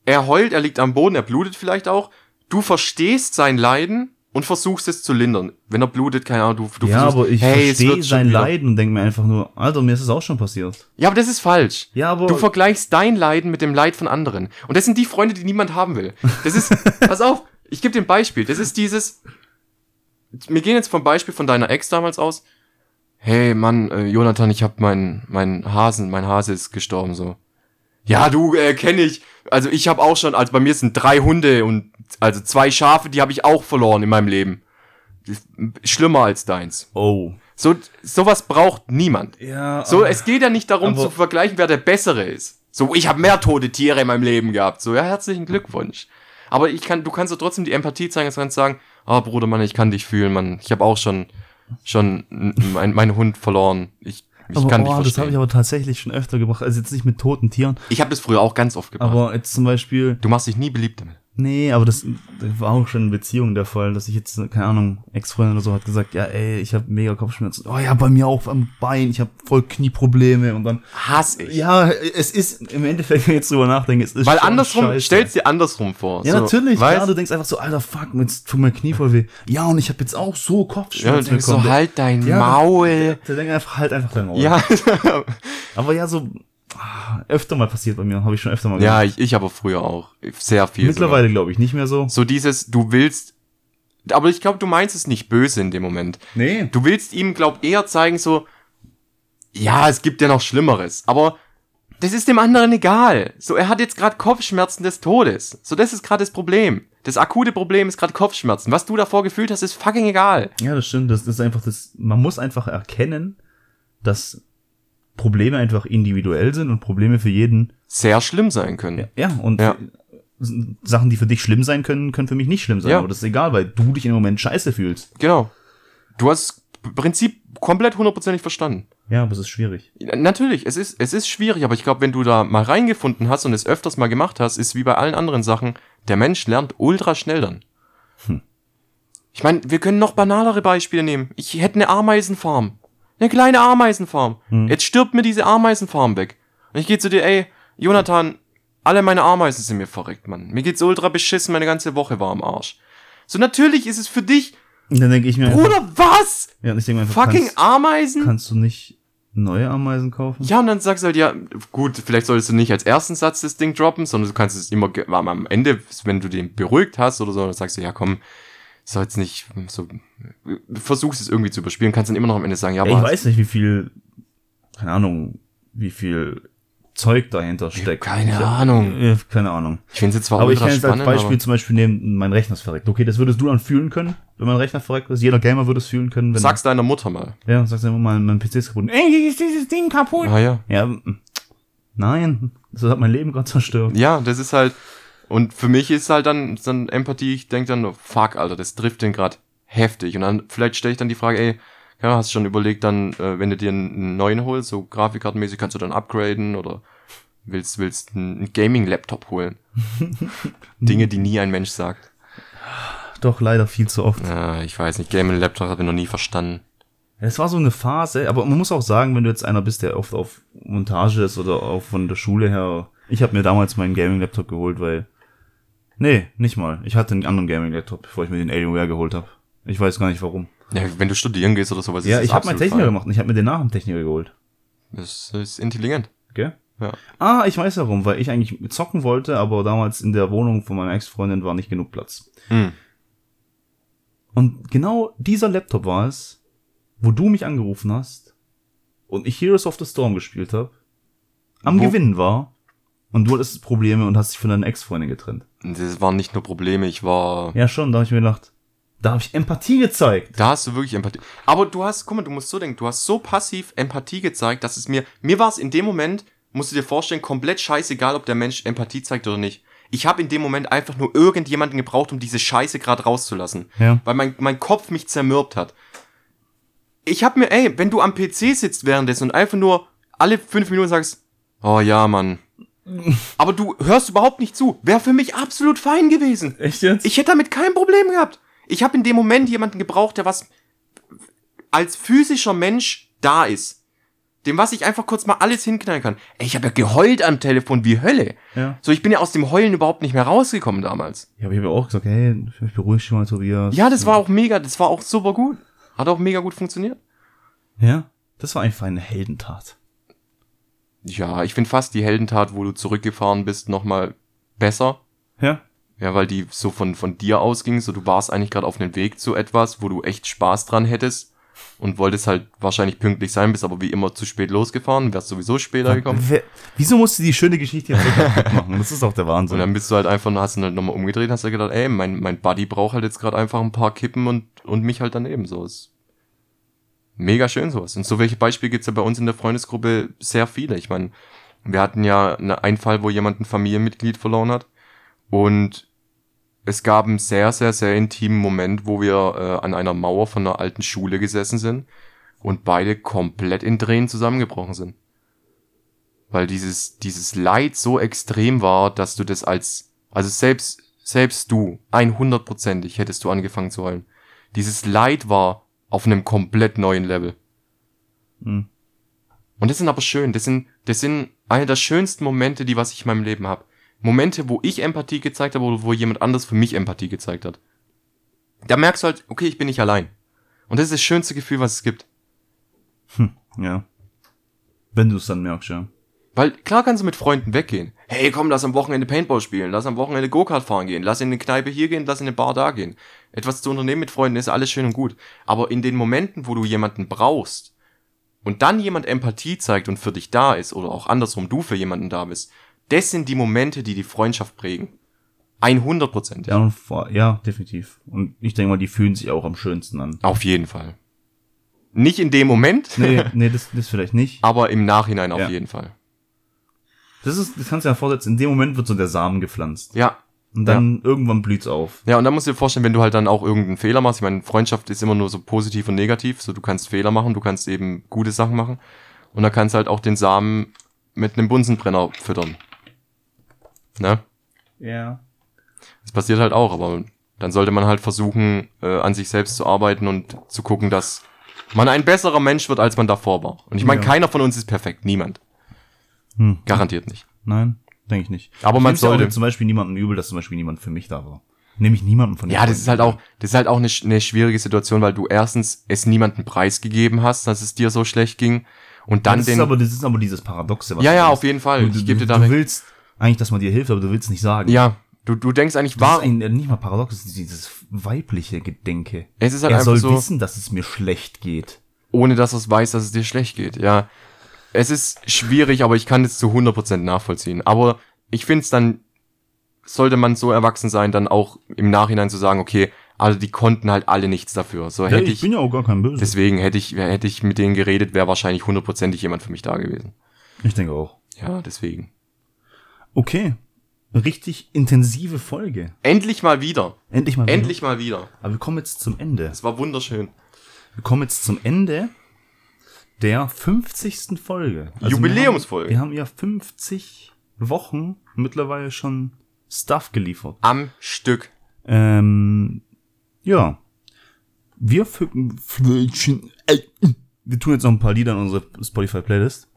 Er heult, er liegt am Boden, er blutet vielleicht auch. Du verstehst sein Leiden und versuchst es zu lindern. Wenn er blutet, keine Ahnung, du, du ja, versuchst, aber ich hey, verstehe sein. Leiden und denke mir einfach nur, Alter, mir ist es auch schon passiert. Ja, aber das ist falsch. Ja, aber Du vergleichst dein Leiden mit dem Leid von anderen. Und das sind die Freunde, die niemand haben will. Das ist, pass auf, ich gebe dir ein Beispiel. Das ist dieses, wir gehen jetzt vom Beispiel von deiner Ex damals aus. Hey, Mann, äh, Jonathan, ich hab mein, mein Hasen, mein Hase ist gestorben, so. Ja, du, äh, kenn ich. Also ich habe auch schon, also bei mir sind drei Hunde und also zwei Schafe, die habe ich auch verloren in meinem Leben. Schlimmer als deins. oh. So, sowas braucht niemand. Ja, So, es geht ja nicht darum zu vergleichen, wer der Bessere ist. So, ich habe mehr tote Tiere in meinem Leben gehabt. So, ja, herzlichen Glückwunsch. Aber ich kann, du kannst doch trotzdem die Empathie zeigen, du kannst sagen, ah, Bruder, Mann, ich kann dich fühlen, Mann. Ich habe auch schon, schon mein, meinen Hund verloren. Ich, ich aber, kann dich oh, das habe ich verstehen. aber tatsächlich schon öfter gebracht. Also jetzt nicht mit toten Tieren, Ich habe das früher auch ganz oft gebracht. aber jetzt zum Beispiel, du machst dich nie beliebt damit. Nee, aber das, das war auch schon in Beziehungen der Fall, dass ich jetzt, keine Ahnung, Ex-Freundin oder so hat gesagt, ja, ey, ich habe mega Kopfschmerzen. Oh ja, bei mir auch am Bein, ich habe voll Knieprobleme und dann, Hass ich. ja, es ist, im Endeffekt, wenn ich jetzt drüber nachdenke, es ist Weil andersrum, scheiße. stellst dir andersrum vor. Ja, so, natürlich. Weißt? Ja, du denkst einfach so, Alter, fuck, jetzt tut mein Knie voll weh. Ja, und ich habe jetzt auch so ja, Kopfschmerzen du denkst so, bekommen. halt dein Ja, Maul. Der denkt einfach, halt einfach dein Maul. Ja, Aber ja, so öfter mal passiert bei mir, habe ich schon öfter mal ja, gemacht. ich, ich aber früher auch. Sehr viel. Mittlerweile glaube ich nicht mehr so. So dieses, du willst, aber ich glaube, du meinst es nicht böse in dem Moment. Nee. Du willst ihm, glaub, eher zeigen so, ja, es gibt ja noch Schlimmeres, aber das ist dem anderen egal. So, er hat jetzt gerade Kopfschmerzen des Todes. So, das ist gerade das Problem. Das akute Problem ist gerade Kopfschmerzen. Was du davor gefühlt hast, ist fucking egal. Ja, das stimmt. Das ist einfach das, man muss einfach erkennen, dass Probleme einfach individuell sind und Probleme für jeden, Sehr schlimm sein können. ja, und Ja. Sachen, die für dich schlimm sein können, können für mich nicht schlimm sein. Ja. Aber das ist egal, weil du dich im Moment scheiße fühlst. Genau. Du hast das Prinzip komplett hundertprozentig verstanden. Ja, aber es ist schwierig. Ja, Natürlich, es ist, es ist schwierig, aber ich glaube, wenn du da mal reingefunden hast und es öfters mal gemacht hast, ist wie bei allen anderen Sachen, der Mensch lernt ultra schnell dann. Ich meine, wir können noch banalere Beispiele nehmen. Ich hätte eine Ameisenfarm. Eine kleine Ameisenfarm. Jetzt stirbt mir diese Ameisenfarm weg. Und ich gehe zu dir, ey, Jonathan, alle meine Ameisen sind mir verreckt, Mann. Mir geht's ultra beschissen, meine ganze Woche war am Arsch. So, natürlich ist es für dich, Und dann denke ich mir einfach, Bruder, was? ja, und ich denke mir einfach, Fucking kannst, Ameisen? kannst du nicht neue Ameisen kaufen? Ja, und dann sagst du halt, ja, gut, vielleicht solltest du nicht als ersten Satz das Ding droppen, sondern du kannst es immer am Ende, wenn du den beruhigt hast oder so, dann sagst du, ja, komm, soll jetzt nicht so, versuchst es irgendwie zu überspielen, kannst dann immer noch am Ende sagen, ja, Ja, aber ich weiß nicht, wie viel, keine Ahnung, wie viel Zeug dahinter steckt. keine ich, Ahnung. Äh, keine Ahnung. ich finde es jetzt zwar Aber ich kann jetzt als Beispiel zum Beispiel nehmen, mein Rechner ist verreckt. Okay, das würdest du dann fühlen können, wenn mein Rechner verreckt ist. Jeder Gamer würde es fühlen können, wenn. sag's deiner Mutter mal. ja, sagst du immer mal, mein PC ist kaputt. Ey, ist dieses Ding kaputt? Ah ja. Ja, mm, nein, das hat mein Leben gerade zerstört. Ja, das ist halt, und für mich ist halt dann, dann Empathie, ich denk dann, fuck, Alter, das trifft den grad heftig. Und dann, vielleicht stelle ich dann die Frage, ey, ja, hast du schon überlegt, dann, äh, wenn du dir einen neuen holst, so grafikkartenmäßig, kannst du dann upgraden oder willst, willst einen Gaming-Laptop holen? Dinge, die nie ein Mensch sagt. Doch, leider viel zu oft. Ja, ich weiß nicht, Gaming-Laptop habe ich noch nie verstanden. Es war so eine Phase, aber man muss auch sagen, wenn du jetzt einer bist, der oft auf Montage ist oder auch von der Schule her. Ich habe mir damals meinen Gaming-Laptop geholt, weil. Nee, nicht mal. Ich hatte einen anderen Gaming-Laptop, bevor ich mir den Alienware geholt habe. Ich weiß gar nicht warum. Ja, wenn du studieren gehst oder sowas, ja, ist ich das habe meinen Techniker fein. gemacht und ich habe mir den nach dem Techniker geholt. Das ist intelligent. Gell? Ja. Ah, ich weiß warum, weil ich eigentlich zocken wollte, aber damals in der Wohnung von meiner Ex-Freundin war nicht genug Platz. Hm. Und genau dieser Laptop war es, wo du mich angerufen hast und ich Heroes of the Storm gespielt habe, am Wo- Gewinnen war und du hattest Probleme und hast dich von deiner Ex-Freundin getrennt. Das waren nicht nur Probleme, ich war Ja, schon, da habe ich mir gedacht, da habe ich Empathie gezeigt. Da hast du wirklich Empathie. Aber du hast, guck mal, du musst so denken, du hast so passiv Empathie gezeigt, dass es mir, mir war es in dem Moment, musst du dir vorstellen, komplett scheißegal, ob der Mensch Empathie zeigt oder nicht. Ich habe in dem Moment einfach nur irgendjemanden gebraucht, um diese Scheiße gerade rauszulassen. Ja. Weil mein, mein Kopf mich zermürbt hat. Ich hab mir, ey, wenn du am PC sitzt währenddessen und einfach nur alle fünf Minuten sagst, oh ja, Mann. Aber du hörst überhaupt nicht zu. Wäre für mich absolut fein gewesen. Echt jetzt? Ich hätte damit kein Problem gehabt. Ich habe in dem Moment jemanden gebraucht, der was als physischer Mensch da ist. Dem, was ich einfach kurz mal alles hinknallen kann. Ey, ich habe ja geheult am Telefon wie Hölle. ja. So, ich bin ja aus dem Heulen überhaupt nicht mehr rausgekommen damals. Ja, aber ich habe auch gesagt, hey, beruhig dich mal, Tobias. Ja, das war auch mega, das war auch super gut. Hat auch mega gut funktioniert. Ja, das war einfach eine Heldentat. Ja, ich finde fast die Heldentat, wo du zurückgefahren bist, nochmal besser. Ja. Ja, weil die so von, von dir ausging, so du warst eigentlich gerade auf dem Weg zu etwas, wo du echt Spaß dran hättest und wolltest halt wahrscheinlich pünktlich sein, bist aber wie immer zu spät losgefahren, wärst sowieso später gekommen. Wieso musst du die schöne Geschichte jetzt machen? Das ist auch der Und Wahnsinn. dann bist du halt einfach, hast du halt nochmal umgedreht, hast du gedacht, ey, mein, mein Buddy braucht halt jetzt gerade einfach ein paar Kippen und, und mich halt daneben, so ist mega schön sowas. Und so welche Beispiele gibt's ja bei uns in der Freundesgruppe sehr viele. Ich meine, wir hatten ja eine- einen Fall, wo jemand ein Familienmitglied verloren hat und es gab einen sehr, sehr, sehr intimen Moment, wo wir äh, an einer Mauer von einer alten Schule gesessen sind und beide komplett in Tränen zusammengebrochen sind. Weil dieses, dieses Leid so extrem war, dass du das als, also selbst, selbst du, 100%ig hättest du angefangen zu heulen. Dieses Leid war auf einem komplett neuen Level. Hm. Und das sind aber schön, das sind, das sind eine der schönsten Momente, die was ich in meinem Leben habe. Momente, wo ich Empathie gezeigt habe oder wo jemand anders für mich Empathie gezeigt hat. Da merkst du halt, okay, ich bin nicht allein. Und das ist das schönste Gefühl, was es gibt. Ja. Wenn du es dann merkst, ja. Weil klar kannst du mit Freunden weggehen. Hey, komm, lass am Wochenende Paintball spielen, lass am Wochenende Go-Kart fahren gehen, lass in eine Kneipe hier gehen, lass in eine Bar da gehen. Etwas zu unternehmen mit Freunden ist alles schön und gut. Aber in den Momenten, wo du jemanden brauchst und dann jemand Empathie zeigt und für dich da ist oder auch andersrum du für jemanden da bist, das sind die Momente, die die Freundschaft prägen. 100 Prozent. Ja, vor, ja, definitiv. Und ich denke mal, die fühlen sich auch am schönsten an. Auf jeden Fall. Nicht in dem Moment, Nee, nee, das, das vielleicht nicht. aber im Nachhinein auf Ja. jeden Fall. Das ist, das kannst du ja vorsetzen, in dem Moment wird so der Samen gepflanzt. Ja. Und dann irgendwann blüht's auf. Ja, und dann musst du dir vorstellen, wenn du halt dann auch irgendeinen Fehler machst. Ich meine, Freundschaft ist immer nur so positiv und negativ. So, du kannst Fehler machen, du kannst eben gute Sachen machen. Und dann kannst du halt auch den Samen mit einem Bunsenbrenner füttern. Ne? Ja. Das passiert halt auch, aber dann sollte man halt versuchen, äh, an sich selbst zu arbeiten und zu gucken, dass man ein besserer Mensch wird, als man davor war. Und ich meine, Ja. keiner von uns ist perfekt. Niemand. Hm. Garantiert nicht. Nein, denke ich nicht. Aber Ich man ja sollte- jetzt zum Beispiel niemandem übel, dass zum Beispiel niemand für mich da war. Nämlich niemanden von den Ja, das ist halt Freunden. auch, das ist halt auch eine, eine schwierige Situation, weil du erstens es niemanden preisgegeben hast, dass es dir so schlecht ging. Und dann das den. ist aber, das ist aber dieses Paradoxe. was ja, ja, auf jeden Fall. Du, ich gebe dir da du willst eigentlich, dass man dir hilft, aber du willst nicht sagen. Ja, du, du denkst eigentlich, Das war, ist ein, nicht mal paradox, das ist dieses weibliche Gedenke. es ist halt er einfach soll so, wissen, dass es mir schlecht geht. ohne dass es weiß, dass es dir schlecht geht. Ja, es ist schwierig, aber ich kann es zu 100% nachvollziehen. Aber ich finde es dann, sollte man so erwachsen sein, dann auch im Nachhinein zu sagen, okay, also die konnten halt alle nichts dafür. So Ja, hätte ich, ich, bin ja auch gar kein Böse. deswegen hätte ich, hätte ich mit denen geredet, wäre wahrscheinlich hundertprozentig jemand für mich da gewesen. ich denke auch. Ja, deswegen. Okay. Richtig intensive Folge. Endlich mal wieder. Endlich mal. wieder. Endlich mal wieder. Aber wir kommen jetzt zum Ende. Es war wunderschön. Wir kommen jetzt zum Ende der 50. Folge. Also Jubiläumsfolge. Wir haben, wir haben ja 50 Wochen mittlerweile schon Stuff geliefert. Am Stück. Ähm, ja. Wir fügen, wir tun jetzt noch ein paar Lieder in unsere Spotify-Playlist.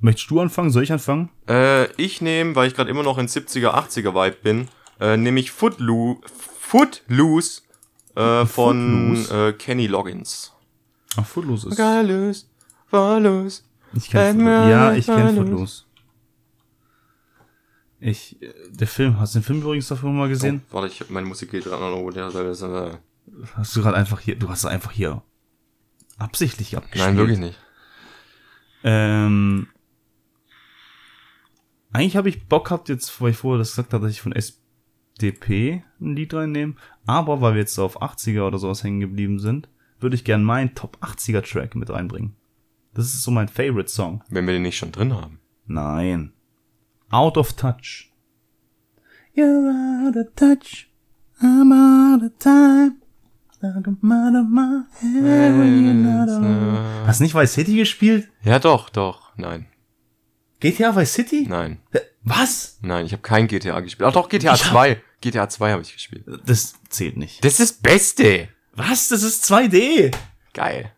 Möchtest du anfangen? Soll ich anfangen? Äh, ich nehme, weil ich gerade immer noch in 70er, 80er Vibe bin, äh, nehme ich Footloose, Footloose äh, von Footloose? äh, Kenny Loggins. Ach, Footloose ist. Footloose, Footloose. Ich kenn Footloose. Ja, ich kenne Footloose. Ich, äh, der Film, hast du den Film übrigens davor mal gesehen? Oh, warte, ich hab meine Musik geht gerade noch. Der, der, Hast du gerade einfach hier, du hast es einfach hier absichtlich abgespielt. nein, wirklich nicht. Ähm, eigentlich habe ich Bock gehabt, jetzt, weil ich vorher das gesagt habe, dass ich von SDP ein Lied reinnehme. Aber weil wir jetzt auf 80er oder sowas hängen geblieben sind, würde ich gern meinen Top 80er Track mit reinbringen. Das ist so mein Favorite Song. Wenn wir den nicht schon drin haben. Nein. Out of Touch. You're out of touch. I'm out of time. Around. Hast du nicht Vice City gespielt? Ja, doch, doch. Nein, GTA Vice City? nein, Hä, Was? nein. Ich habe kein GTA gespielt. Ach doch, GTA Ich hab- 2. GTA 2 habe ich gespielt. Das zählt nicht. Das ist das Beste. Was? Das ist 2D. Geil.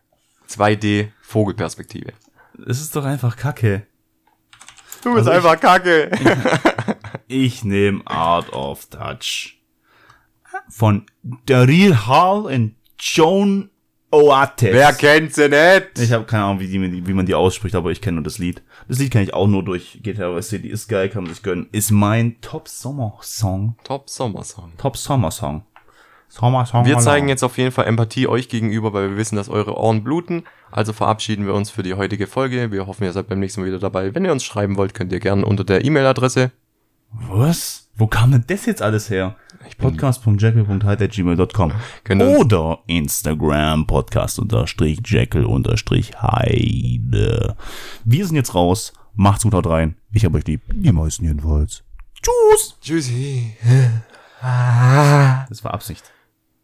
2D Vogelperspektive. Das ist doch einfach Kacke. Du bist Also ich- einfach kacke. Ich nehme Out of Touch. Von Daryl Hall und Joan Oates. Wer kennt sie nicht? Ich habe keine Ahnung, wie, die, wie man die ausspricht, aber ich kenne nur das Lied. Das Lied kenne ich auch nur durch GTA Vice City. Ist geil, kann man sich gönnen. Ist mein Top-Sommer-Song. Top Sommersong. Top-Sommer-Song. Sommer-Song. Wir zeigen jetzt auf jeden Fall Empathie euch gegenüber, weil wir wissen, dass eure Ohren bluten. Also verabschieden wir uns für die heutige Folge. Wir hoffen, ihr seid beim nächsten Mal wieder dabei. Wenn ihr uns schreiben wollt, könnt ihr gerne unter der E-Mail-Adresse. Was? Wo kam denn das jetzt alles her? Ihr uns- Oder Instagram Podcast unterstrich Jackal unterstrich Heide. Wir sind jetzt raus. Macht's gut, haut rein. Ich hab euch lieb. Die meisten jedenfalls. Tschüss. Tschüssi. Das war Absicht.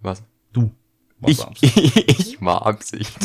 Was? Du. warst Ich, Absicht. ich war Absicht.